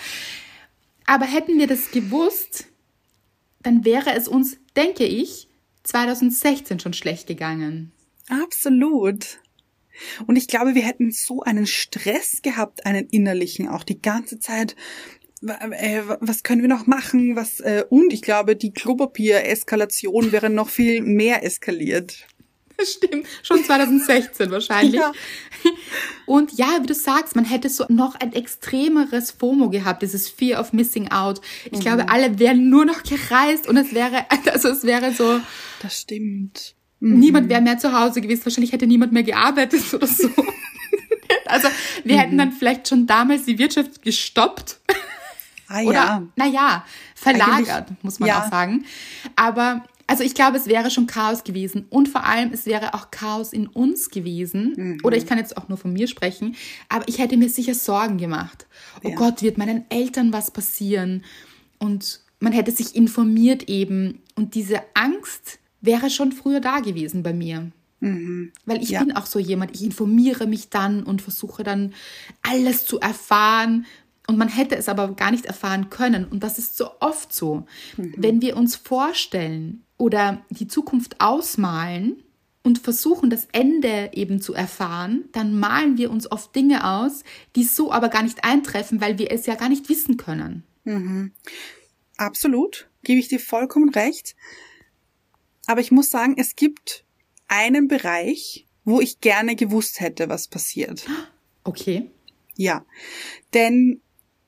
Aber hätten wir das gewusst, dann wäre es uns, denke ich, 2016 schon schlecht gegangen. Absolut. Und ich glaube, wir hätten so einen Stress gehabt, einen innerlichen, auch die ganze Zeit. Äh, was können wir noch machen? Was, äh, und ich glaube, die Klopapier-Eskalation wäre noch viel mehr eskaliert. Das stimmt. Schon 2016 wahrscheinlich. Ja. [laughs] Und ja, wie du sagst, man hätte so noch ein extremeres FOMO gehabt, dieses Fear of Missing Out. Ich mhm. glaube, alle wären nur noch gereist und es wäre, [laughs] also es wäre so. Das stimmt. Mhm. Niemand wäre mehr zu Hause gewesen. Wahrscheinlich hätte niemand mehr gearbeitet [laughs] oder so. also wir mhm. hätten dann vielleicht schon damals die Wirtschaft gestoppt. Ah, oder, ja. naja, verlagert, Eigentlich, muss man ja. auch sagen. Aber also ich glaube, es wäre schon Chaos gewesen und vor allem es wäre auch Chaos in uns gewesen. Mhm. Oder ich kann jetzt auch nur von mir sprechen, aber ich hätte mir sicher Sorgen gemacht. Oh ja. Oh Gott, wird meinen Eltern was passieren? Und man hätte sich informiert eben und diese Angst wäre schon früher da gewesen bei mir. Mhm. Weil ich ja. bin auch so jemand, ich informiere mich dann und versuche dann alles zu erfahren. Und man hätte es aber gar nicht erfahren können. Und das ist so oft so. Mhm. Wenn wir uns vorstellen, oder die Zukunft ausmalen und versuchen, das Ende eben zu erfahren, dann malen wir uns oft Dinge aus, die so aber gar nicht eintreffen, weil wir es ja gar nicht wissen können. Mhm. Absolut, gebe ich dir vollkommen recht. Aber ich muss sagen, es gibt einen Bereich, wo ich gerne gewusst hätte, was passiert. Okay. Ja, denn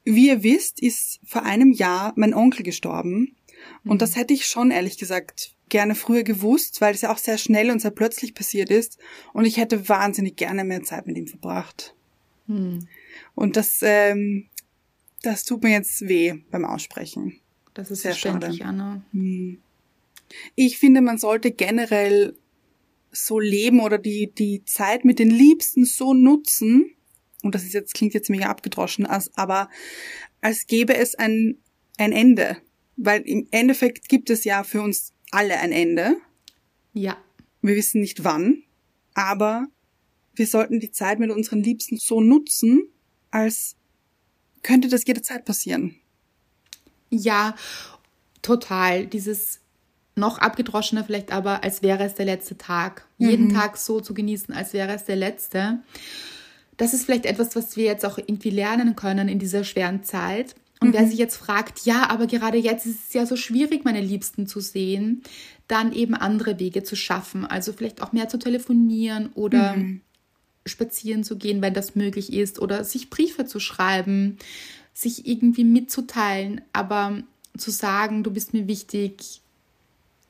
wie ihr wisst, ist vor einem Jahr mein Onkel gestorben und mhm. das hätte ich schon, ehrlich gesagt, gerne früher gewusst, weil es ja auch sehr schnell und sehr plötzlich passiert ist. Und ich hätte wahnsinnig gerne mehr Zeit mit ihm verbracht. Mhm. Und das, ähm, das tut mir jetzt weh beim Aussprechen. Das ist sehr verständlich, Anna. Mhm. Ich finde, man sollte generell so leben oder die, die Zeit mit den Liebsten so nutzen, und das ist jetzt, klingt jetzt mega abgedroschen, als, aber als gäbe es ein, ein Ende weil im Endeffekt gibt es ja für uns alle ein Ende. Ja. Wir wissen nicht wann, aber wir sollten die Zeit mit unseren Liebsten so nutzen, als könnte das jederzeit passieren. Ja, total. Dieses noch abgedroschener vielleicht aber, als wäre es der letzte Tag. Mhm. Jeden Tag so zu genießen, als wäre es der letzte. Das ist vielleicht etwas, was wir jetzt auch irgendwie lernen können in dieser schweren Zeit. Und mhm. wer sich jetzt fragt, ja, aber gerade jetzt ist es ja so schwierig, meine Liebsten zu sehen, dann eben andere Wege zu schaffen. Also vielleicht auch mehr zu telefonieren oder mhm. spazieren zu gehen, wenn das möglich ist, oder sich Briefe zu schreiben, sich irgendwie mitzuteilen, aber zu sagen, du bist mir wichtig,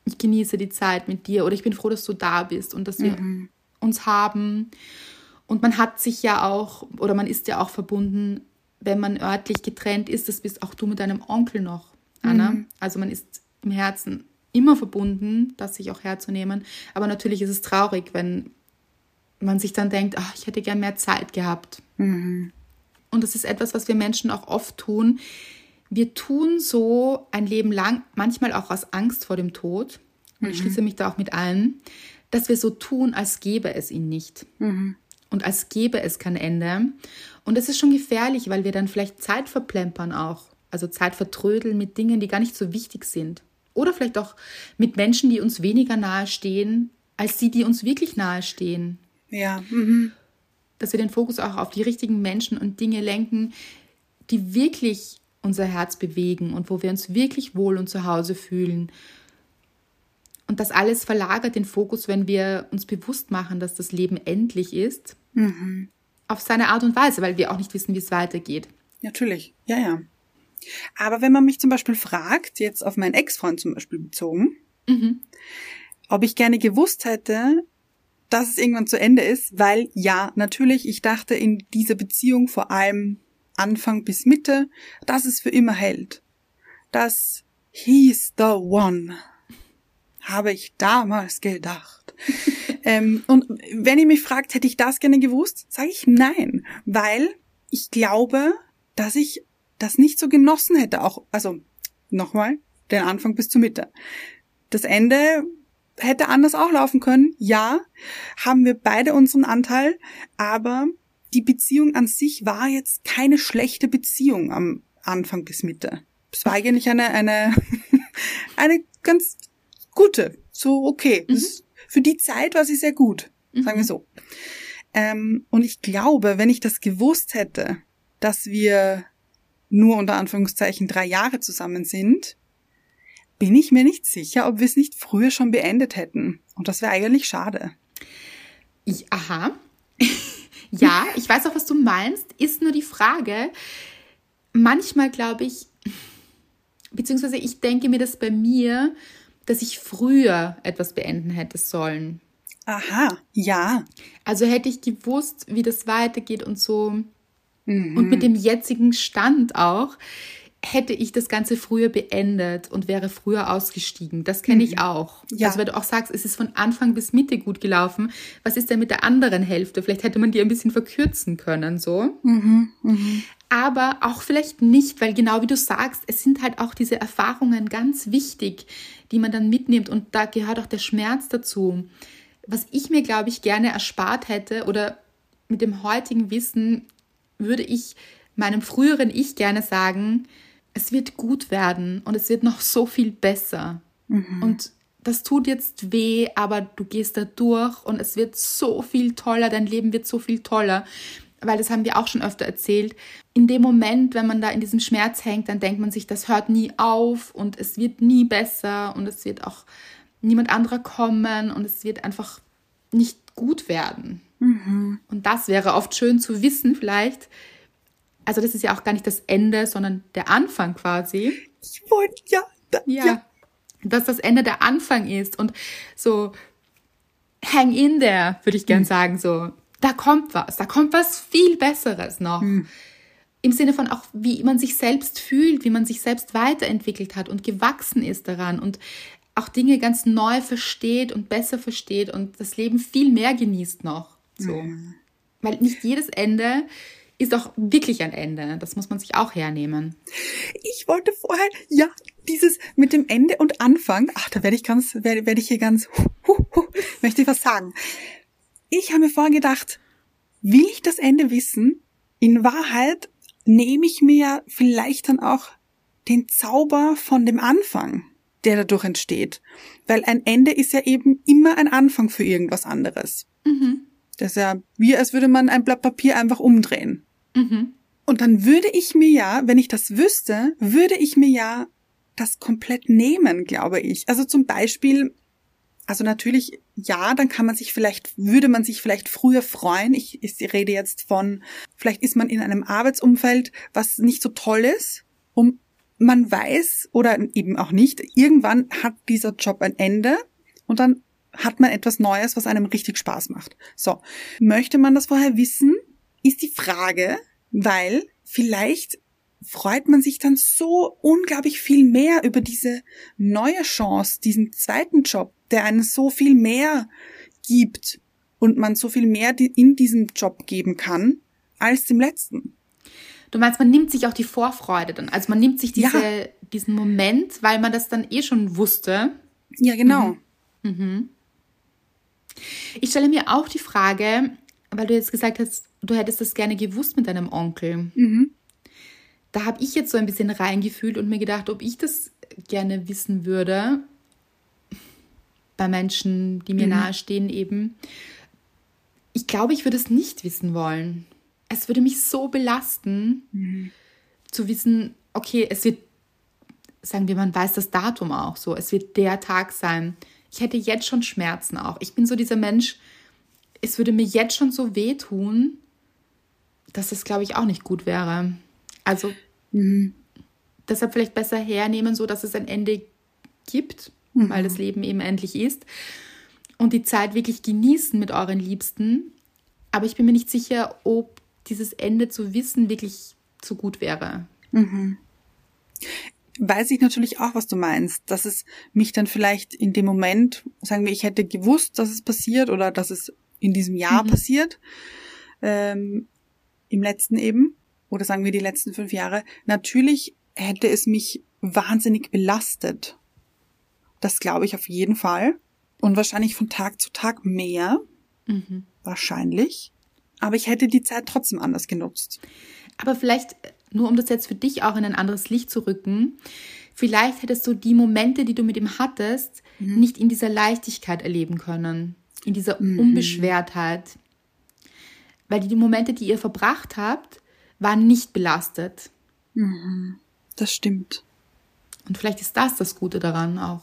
ich genieße die Zeit mit dir oder ich bin froh, dass du da bist und dass wir mhm. uns haben. Und man hat sich ja auch, oder man ist ja auch verbunden, wenn man örtlich getrennt ist, das bist auch du mit deinem Onkel noch, Anna. Mhm. Also man ist im Herzen immer verbunden, das sich auch herzunehmen. Aber natürlich ist es traurig, wenn man sich dann denkt, ach, ich hätte gern mehr Zeit gehabt. Mhm. Und das ist etwas, was wir Menschen auch oft tun. Wir tun so ein Leben lang, manchmal auch aus Angst vor dem Tod, und mhm. ich schließe mich da auch mit ein, dass wir so tun, als gäbe es ihn nicht. Mhm. Und als gäbe es kein Ende. Und das ist schon gefährlich, weil wir dann vielleicht Zeit verplempern auch. Also Zeit vertrödeln mit Dingen, die gar nicht so wichtig sind. Oder vielleicht auch mit Menschen, die uns weniger nahe stehen, als die, die uns wirklich nahe stehen. Ja. Mhm. Dass wir den Fokus auch auf die richtigen Menschen und Dinge lenken, die wirklich unser Herz bewegen und wo wir uns wirklich wohl und zu Hause fühlen. Und das alles verlagert den Fokus, wenn wir uns bewusst machen, dass das Leben endlich ist. Mhm. Auf seine Art und Weise, weil wir auch nicht wissen, wie es weitergeht. Natürlich, ja, ja. Aber wenn man mich zum Beispiel fragt, jetzt auf meinen Ex-Freund zum Beispiel bezogen, mhm. ob ich gerne gewusst hätte, dass es irgendwann zu Ende ist, weil ja, natürlich, ich dachte in dieser Beziehung vor allem Anfang bis Mitte, dass es für immer hält. Das he's the one, habe ich damals gedacht. [laughs] ähm, und wenn ihr mich fragt, hätte ich das gerne gewusst, sage ich nein, weil ich glaube, dass ich das nicht so genossen hätte. Auch, also nochmal, den Anfang bis zur Mitte. Das Ende hätte anders auch laufen können. Ja, haben wir beide unseren Anteil, aber die Beziehung an sich war jetzt keine schlechte Beziehung am Anfang bis Mitte. Es war eigentlich eine, eine, [laughs] eine ganz gute. So, okay. Mhm. Für die Zeit war sie sehr gut. Sagen wir mhm. so. Ähm, und ich glaube, wenn ich das gewusst hätte, dass wir nur unter Anführungszeichen drei Jahre zusammen sind, bin ich mir nicht sicher, ob wir es nicht früher schon beendet hätten. Und das wäre eigentlich schade. Ich, aha. [laughs] ja, ich weiß auch, was du meinst. Ist nur die Frage, manchmal glaube ich, beziehungsweise ich denke mir das bei mir, dass ich früher etwas beenden hätte sollen. Aha, ja. Also hätte ich gewusst, wie das weitergeht und so, Mhm. Und mit dem jetzigen Stand auch hätte ich das Ganze früher beendet und wäre früher ausgestiegen. Das kenne ich mhm. auch. Ja. Also wenn du auch sagst, es ist von Anfang bis Mitte gut gelaufen, was ist denn mit der anderen Hälfte? Vielleicht hätte man die ein bisschen verkürzen können, so. Mhm. Mhm. Aber auch vielleicht nicht, weil genau wie du sagst, es sind halt auch diese Erfahrungen ganz wichtig, die man dann mitnimmt und da gehört auch der Schmerz dazu. Was ich mir, glaube ich, gerne erspart hätte oder mit dem heutigen Wissen würde ich meinem früheren Ich gerne sagen, es wird gut werden und es wird noch so viel besser. Mhm. Und das tut jetzt weh, aber du gehst da durch und es wird so viel toller, dein Leben wird so viel toller. Weil das haben wir auch schon öfter erzählt. In dem Moment, wenn man da in diesem Schmerz hängt, dann denkt man sich, das hört nie auf und es wird nie besser und es wird auch niemand anderer kommen und es wird einfach nicht gut werden. Mhm. Und das wäre oft schön zu wissen, vielleicht. Also, das ist ja auch gar nicht das Ende, sondern der Anfang quasi. Ich wollte, ja, da, ja. ja. Dass das Ende der Anfang ist und so hang in there, würde ich gern mhm. sagen, so. Da kommt was, da kommt was viel Besseres noch. Mhm. Im Sinne von auch, wie man sich selbst fühlt, wie man sich selbst weiterentwickelt hat und gewachsen ist daran und auch Dinge ganz neu versteht und besser versteht und das Leben viel mehr genießt noch. So. Mhm. Weil nicht jedes Ende ist auch wirklich ein Ende. Das muss man sich auch hernehmen. Ich wollte vorher, ja, dieses mit dem Ende und Anfang, ach, da werde ich ganz, werde, werde ich hier ganz, hu, hu, möchte ich was sagen. Ich habe mir vorher gedacht, will ich das Ende wissen? In Wahrheit nehme ich mir vielleicht dann auch den Zauber von dem Anfang. der dadurch entsteht. Weil ein Ende ist ja eben immer ein Anfang für irgendwas anderes. Mhm. Das ist ja wie, als würde man ein Blatt Papier einfach umdrehen. Mhm. Und dann würde ich mir ja, wenn ich das wüsste, würde ich mir ja das komplett nehmen, glaube ich. Also zum Beispiel, also natürlich, ja, dann kann man sich vielleicht, würde man sich vielleicht früher freuen. Ich, ich rede jetzt von, vielleicht ist man in einem Arbeitsumfeld, was nicht so toll ist, um man weiß oder eben auch nicht, irgendwann hat dieser Job ein Ende und dann hat man etwas Neues, was einem richtig Spaß macht. So, möchte man das vorher wissen, ist die Frage, weil vielleicht freut man sich dann so unglaublich viel mehr über diese neue Chance, diesen zweiten Job, der einen so viel mehr gibt und man so viel mehr in diesem Job geben kann als dem letzten. Du meinst, man nimmt sich auch die Vorfreude dann. Also man nimmt sich diese, ja. diesen Moment, weil man das dann eh schon wusste. Ja, genau. Mhm. Mhm. Ich stelle mir auch die Frage, weil du jetzt gesagt hast, du hättest das gerne gewusst mit deinem Onkel. Mhm. Da habe ich jetzt so ein bisschen reingefühlt und mir gedacht, ob ich das gerne wissen würde bei Menschen, die mir mhm. nahestehen eben. Ich glaube, ich würde es nicht wissen wollen. Es würde mich so belasten, mhm. zu wissen, okay, es wird, sagen wir, man weiß das Datum auch so, es wird der Tag sein. Ich hätte jetzt schon Schmerzen auch. Ich bin so dieser Mensch, es würde mir jetzt schon so wehtun, dass es, glaube ich, auch nicht gut wäre. Also mhm. deshalb vielleicht besser hernehmen, so dass es ein Ende gibt, mhm. weil das Leben eben endlich ist. Und die Zeit wirklich genießen mit euren Liebsten. Aber ich bin mir nicht sicher, ob dieses Ende zu wissen wirklich so gut wäre. Mhm. Weiß ich natürlich auch, was du meinst, dass es mich dann vielleicht in dem Moment, sagen wir, ich hätte gewusst, dass es passiert oder dass es in diesem Jahr mhm. passiert, ähm, im letzten eben, oder sagen wir die letzten fünf Jahre, natürlich hätte es mich wahnsinnig belastet. Das glaube ich auf jeden Fall. Und wahrscheinlich von Tag zu Tag mehr. Mhm. Wahrscheinlich. Aber ich hätte die Zeit trotzdem anders genutzt. Aber vielleicht, nur um das jetzt für dich auch in ein anderes Licht zu rücken, vielleicht hättest du die Momente, die du mit ihm hattest, mhm. nicht in dieser Leichtigkeit erleben können in dieser mhm. Unbeschwertheit. Weil die Momente, die ihr verbracht habt, waren nicht belastet. Mhm. Das stimmt. Und vielleicht ist das das Gute daran auch.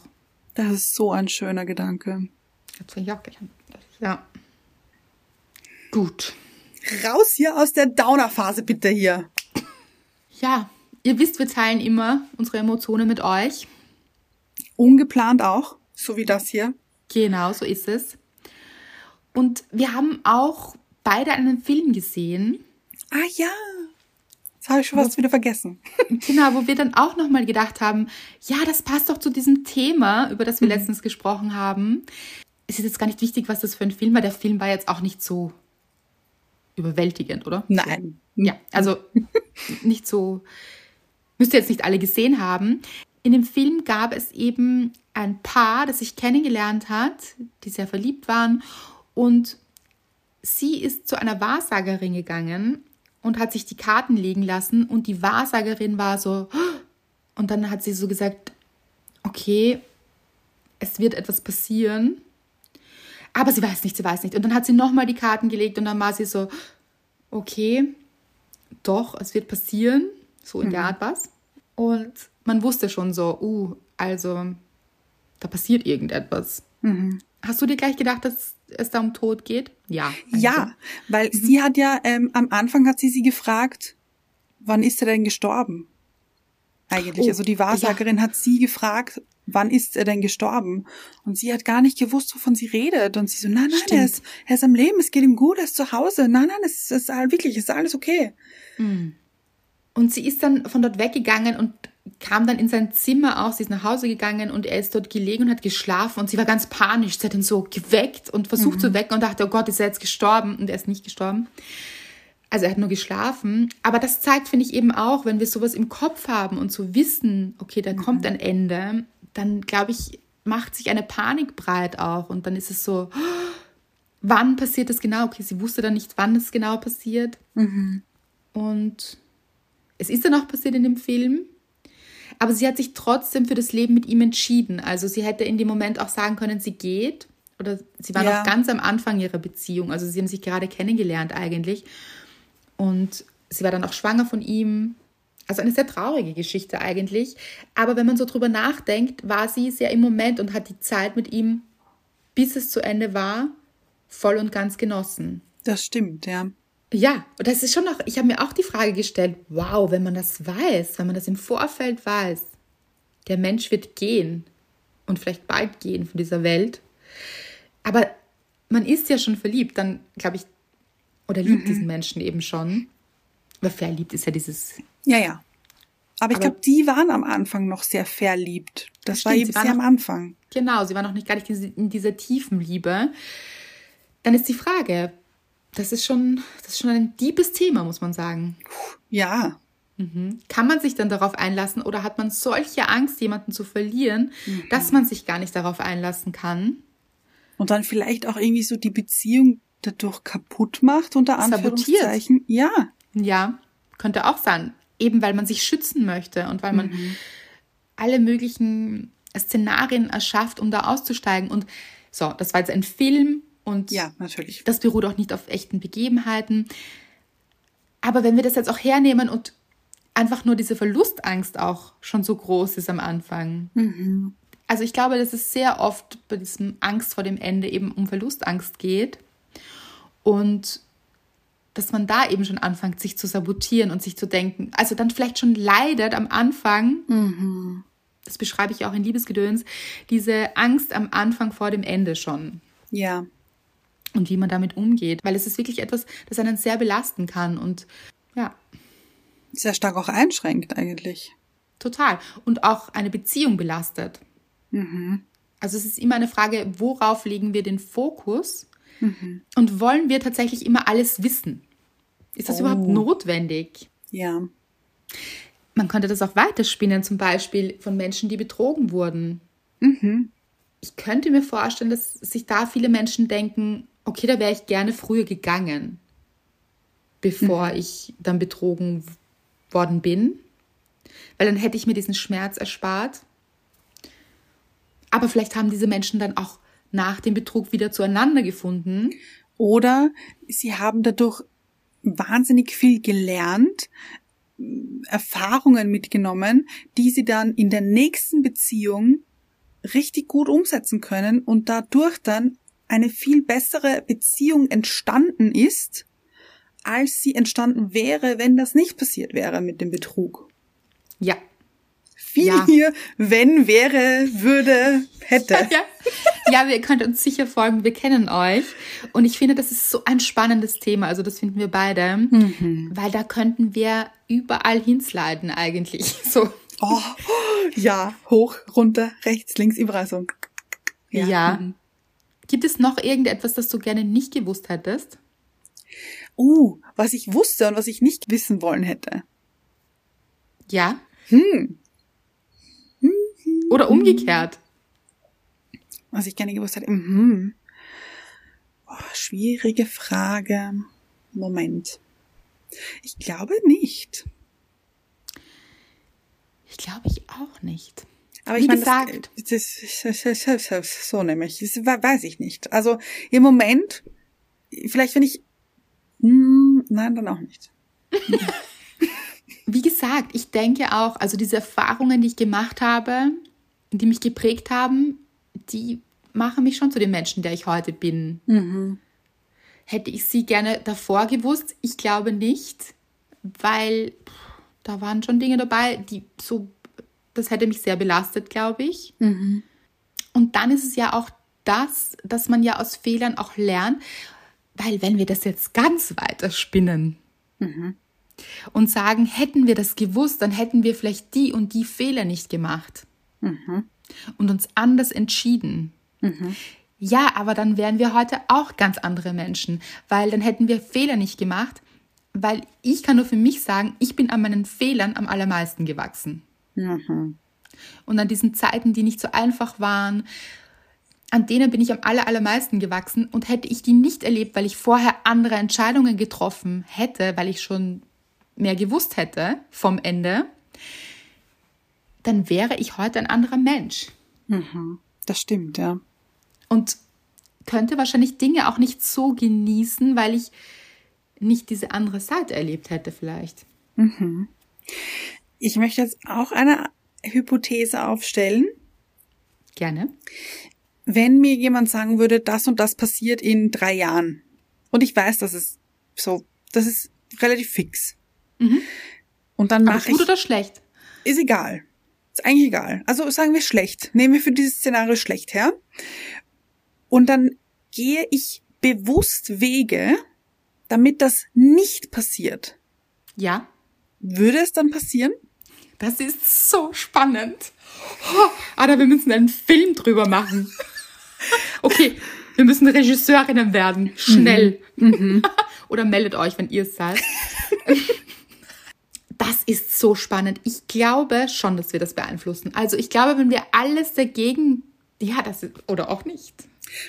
Das ist so ein schöner Gedanke. Jetzt fange ich auch gleich an. Ja. Gut. Raus hier aus der Downer-Phase bitte hier. Ja, ihr wisst, wir teilen immer unsere Emotionen mit euch. Ungeplant auch, so wie das hier. Genau, so ist es. Und wir haben auch beide einen Film gesehen. Ah ja. Das habe ich schon fast wieder vergessen. [laughs] Genau, wo wir dann auch nochmal gedacht haben, ja, das passt doch zu diesem Thema, über das wir mhm. letztens gesprochen haben. Es ist jetzt gar nicht wichtig, was das für ein Film war. Der Film war jetzt auch nicht so überwältigend, oder? Nein. Ja, also [laughs] nicht so, müsst ihr jetzt nicht alle gesehen haben. In dem Film gab es eben ein Paar, das sich kennengelernt hat, die sehr verliebt waren und sie ist zu einer Wahrsagerin gegangen und hat sich die Karten legen lassen. Und die Wahrsagerin war so, [gasps] und dann hat sie so gesagt, okay, es wird etwas passieren. Aber sie weiß nicht, sie weiß nicht. Und dann hat sie nochmal die Karten gelegt und dann war sie so, okay, doch, es wird passieren. So in mhm. der Art was. Und man wusste schon so, uh, also da passiert irgendetwas. Mhm. Hast du dir gleich gedacht, dass es da um Tod geht? Ja. Ja, weil mhm. sie hat ja, ähm, am Anfang hat sie sie gefragt, wann ist er denn gestorben? Eigentlich. Oh, also die Wahrsagerin ja. hat sie gefragt, wann ist er denn gestorben? Und sie hat gar nicht gewusst, wovon sie redet. Und sie so, nein, nein, er ist, er ist am Leben, es geht ihm gut, er ist zu Hause. Nein, nein, es ist wirklich, es ist alles okay. Mhm. Und sie ist dann von dort weggegangen und kam dann in sein Zimmer auch, sie ist nach Hause gegangen und er ist dort gelegen und hat geschlafen und sie war ganz panisch. Sie hat ihn so geweckt und versucht mhm. zu wecken und dachte, oh Gott, ist er jetzt gestorben? Und er ist nicht gestorben. Also er hat nur geschlafen. Aber das zeigt, finde ich, eben auch, wenn wir sowas im Kopf haben und so wissen, okay, da mhm. kommt ein Ende, dann glaube ich, macht sich eine Panik breit auch. Und dann ist es so, wann passiert das genau? Okay, sie wusste dann nicht, wann es genau passiert. Mhm. Und es ist dann auch passiert in dem Film. Aber sie hat sich trotzdem für das Leben mit ihm entschieden. Also sie hätte in dem Moment auch sagen können, sie geht. Oder sie war ja. noch ganz am Anfang ihrer Beziehung. Also sie haben sich gerade kennengelernt eigentlich. Und sie war dann auch schwanger von ihm. Also eine sehr traurige Geschichte eigentlich. Aber wenn man so drüber nachdenkt, war sie sehr im Moment und hat die Zeit mit ihm, bis es zu Ende war, voll und ganz genossen. Das stimmt, ja. Ja, und das ist schon noch, ich habe mir auch die Frage gestellt, wow, wenn man das weiß, wenn man das im Vorfeld weiß, der Mensch wird gehen und vielleicht bald gehen von dieser Welt. Aber man ist ja schon verliebt, dann glaube ich, oder liebt mhm. diesen Menschen eben schon. Aber verliebt ist ja dieses. Ja, ja. Aber, ich glaube, die waren am Anfang noch sehr verliebt. Das stimmt, war eben sehr noch, am Anfang. Genau, sie waren noch nicht gar nicht in dieser tiefen Liebe. Dann ist die Frage, das ist schon, das ist schon ein deepes Thema, muss man sagen. Ja. Mhm. Kann man sich dann darauf einlassen oder hat man solche Angst, jemanden zu verlieren, mhm. dass man sich gar nicht darauf einlassen kann? Und dann vielleicht auch irgendwie so die Beziehung dadurch kaputt macht, unter Anführungszeichen. Sabotiert. Ja. Ja, könnte auch sein. Eben weil man sich schützen möchte und weil man mhm. alle möglichen Szenarien erschafft, um da auszusteigen. Und so, das war jetzt ein Film und ja, natürlich. das beruht auch nicht auf echten Begebenheiten. Aber wenn wir das jetzt auch hernehmen und einfach nur diese Verlustangst auch schon so groß ist am Anfang. Mhm. Also ich glaube, dass es sehr oft bei diesem Angst vor dem Ende eben um Verlustangst geht. Und dass man da eben schon anfängt, sich zu sabotieren und sich zu denken, also dann vielleicht schon leidet am Anfang, mhm. das beschreibe ich auch in Liebesgedöns, diese Angst am Anfang vor dem Ende schon. Ja und wie man damit umgeht, weil es ist wirklich etwas, das einen sehr belasten kann und ja. Sehr stark auch einschränkt eigentlich. Total. Und auch eine Beziehung belastet. Mhm. Also es ist immer eine Frage, worauf legen wir den Fokus mhm. und wollen wir tatsächlich immer alles wissen? Ist das oh. überhaupt notwendig? Ja. Man könnte das auch weiterspinnen, zum Beispiel von Menschen, die betrogen wurden. Mhm. Ich könnte mir vorstellen, dass sich da viele Menschen denken, okay, da wäre ich gerne früher gegangen, bevor mhm. ich dann betrogen worden bin, weil dann hätte ich mir diesen Schmerz erspart. Aber vielleicht haben diese Menschen dann auch nach dem Betrug wieder zueinander gefunden. Oder sie haben dadurch wahnsinnig viel gelernt, Erfahrungen mitgenommen, die sie dann in der nächsten Beziehung richtig gut umsetzen können und dadurch dann eine viel bessere Beziehung entstanden ist, als sie entstanden wäre, wenn das nicht passiert wäre mit dem Betrug. Ja. Viel ja. hier, wenn, wäre, würde, hätte. [laughs] Ja, ja. ihr könnt uns sicher folgen, wir kennen euch. Und ich finde, das ist so ein spannendes Thema. Also das finden wir beide. Mhm. Weil da könnten wir überall hinsliden eigentlich. [laughs] So. Oh, ja, hoch, runter, rechts, links, überall so. Ja. ja. Mhm. Gibt es noch irgendetwas, das du gerne nicht gewusst hättest? Uh, was ich wusste und was ich nicht wissen wollen hätte. Ja. Hm. Oder umgekehrt. Was ich gerne gewusst hätte. Mhm. Oh, schwierige Frage. Moment. Ich glaube nicht. Ich glaube ich auch nicht. Aber Wie ich meine, gesagt, das, das, das, das, so nämlich, das weiß ich nicht. Also im Moment, vielleicht wenn ich, mh, hm, nein, dann auch nicht. [laughs] Wie gesagt, ich denke auch, also diese Erfahrungen, die ich gemacht habe, die mich geprägt haben, die machen mich schon zu dem Menschen, der ich heute bin. Mhm. Hätte ich sie gerne davor gewusst? Ich glaube nicht, weil da waren schon Dinge dabei, die so das hätte mich sehr belastet, glaube ich. Mhm. Und dann ist es ja auch das, dass man ja aus Fehlern auch lernt, weil wenn wir das jetzt ganz weiter spinnen mhm. und sagen, hätten wir das gewusst, dann hätten wir vielleicht die und die Fehler nicht gemacht mhm. und uns anders entschieden. Mhm. Ja, aber dann wären wir heute auch ganz andere Menschen, weil dann hätten wir Fehler nicht gemacht, weil ich kann nur für mich sagen, ich bin an meinen Fehlern am allermeisten gewachsen. Mhm. Und an diesen Zeiten, die nicht so einfach waren, an denen bin ich am aller, allermeisten gewachsen. Und hätte ich die nicht erlebt, weil ich vorher andere Entscheidungen getroffen hätte, weil ich schon mehr gewusst hätte vom Ende, dann wäre ich heute ein anderer Mensch. Mhm. Das stimmt, ja. Und könnte wahrscheinlich Dinge auch nicht so genießen, weil ich nicht diese andere Seite erlebt hätte vielleicht. Mhm. Ich möchte jetzt auch eine Hypothese aufstellen. Gerne. Wenn mir jemand sagen würde, das und das passiert in drei Jahren, und ich weiß, dass es so, das ist relativ fix. Mhm. Und dann mache ich. Gut oder schlecht? Ist egal. Ist eigentlich egal. Also sagen wir schlecht. Nehmen wir für dieses Szenario schlecht her. Und dann gehe ich bewusst Wege, damit das nicht passiert. Ja. Würde es dann passieren? Das ist so spannend. Oh, Ada, wir müssen einen Film drüber machen. Okay, wir müssen Regisseurinnen werden. Schnell. Mhm. Mhm. [laughs] Oder meldet euch, wenn ihr es seid. Das ist so spannend. Ich glaube schon, dass wir das beeinflussen. Also ich glaube, wenn wir alles dagegen, ja, das ist, oder auch nicht.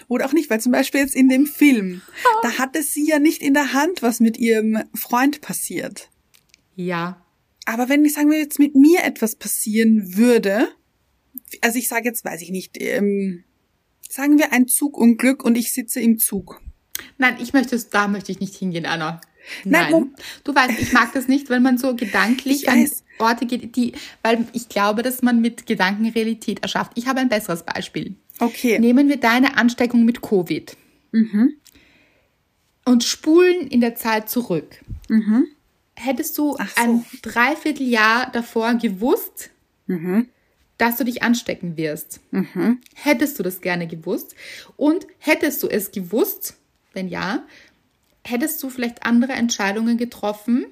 Oder auch nicht, weil zum Beispiel jetzt in dem Film, da hatte sie ja nicht in der Hand, was mit ihrem Freund passiert. Ja. Aber wenn, sagen wir jetzt, mit mir etwas passieren würde, also ich sage jetzt, weiß ich nicht, ähm, sagen wir ein Zugunglück und ich sitze im Zug. Nein, ich möchte, da möchte ich nicht hingehen, Anna. Nein. Nein. Du weißt, ich mag das nicht, wenn man so gedanklich an Orte geht, die, weil ich glaube, dass man mit Gedanken Realität erschafft. Ich habe ein besseres Beispiel. Okay. Nehmen wir deine Ansteckung mit Covid. Mhm. Und spulen in der Zeit zurück. Mhm. Hättest du so. ein Dreivierteljahr davor gewusst, mhm. dass du dich anstecken wirst? Mhm. Hättest du das gerne gewusst? Und hättest du es gewusst, wenn ja, hättest du vielleicht andere Entscheidungen getroffen,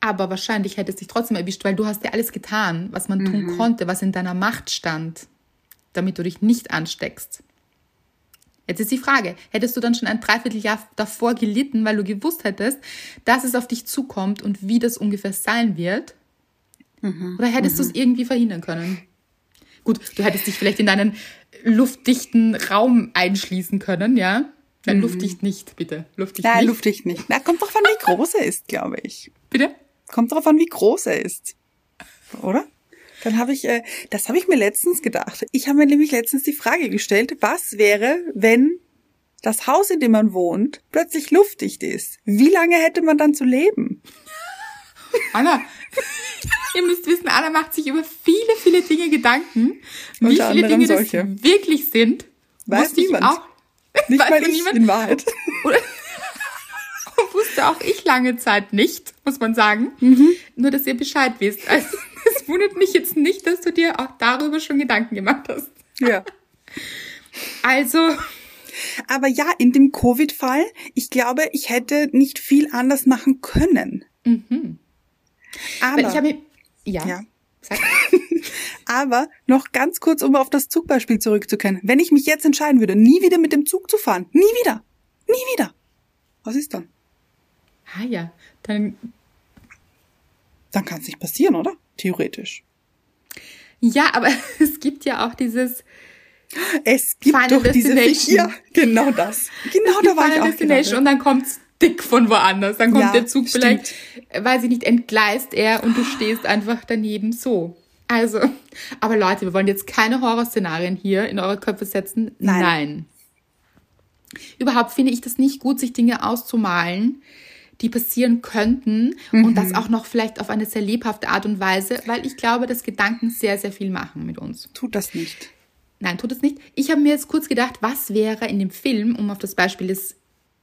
aber wahrscheinlich hättest du dich trotzdem erwischt, weil du hast ja alles getan, was man mhm. tun konnte, was in deiner Macht stand, damit du dich nicht ansteckst. Jetzt ist die Frage, hättest du dann schon ein Dreivierteljahr davor gelitten, weil du gewusst hättest, dass es auf dich zukommt und wie das ungefähr sein wird? Mhm. Oder hättest mhm. du es irgendwie verhindern können? Gut, du hättest dich vielleicht in einen luftdichten Raum einschließen können, ja? Nein, mhm. luftdicht nicht, bitte. Luftdicht Nein, nicht. luftdicht nicht. Na, kommt drauf an, wie groß er ist, glaube ich. Bitte? Kommt drauf an, wie groß er ist. Oder? Dann habe ich, äh, das habe ich mir letztens gedacht. Ich habe mir nämlich letztens die Frage gestellt, was wäre, wenn das Haus, in dem man wohnt, plötzlich luftdicht ist? Wie lange hätte man dann zu leben? Anna, ihr müsst wissen, Anna macht sich über viele, viele Dinge Gedanken. Wie Unter viele Dinge solche. das wirklich sind, Weiß niemand. auch [laughs] nicht mal ich niemand? in Wahrheit. [laughs] Oder, [laughs] wusste auch ich lange Zeit nicht, muss man sagen. Mhm. Nur, dass ihr Bescheid wisst. Also, es wundert mich jetzt nicht, dass du dir auch darüber schon Gedanken gemacht hast. Ja. [laughs] Also. Aber ja, in dem Covid-Fall, ich glaube, ich hätte nicht viel anders machen können. Mhm. Aber. Weil ich habe, ja. ja. [laughs] Aber noch ganz kurz, um auf das Zugbeispiel zurückzukehren. Wenn ich mich jetzt entscheiden würde, nie wieder mit dem Zug zu fahren, nie wieder, nie wieder, was ist dann? Ah ja, dann. Dann kann es nicht passieren, oder? Theoretisch. Ja, aber [laughs] es gibt ja auch dieses. Es gibt Final doch diese Ja, genau das. Genau da war Final ich auch Destination und dann kommt's dick von woanders. Dann kommt ja, der Zug stimmt. vielleicht, weiß ich nicht, entgleist er und du stehst einfach daneben so. Also, aber Leute, wir wollen jetzt keine Horrorszenarien hier in eure Köpfe setzen. Nein. Nein. Überhaupt finde ich das nicht gut, sich Dinge auszumalen, die passieren könnten mhm. und das auch noch vielleicht auf eine sehr lebhafte Art und Weise, weil ich glaube, dass Gedanken sehr, sehr viel machen mit uns. Tut das nicht. Nein, tut es nicht. Ich habe mir jetzt kurz gedacht, was wäre in dem Film, um auf das Beispiel des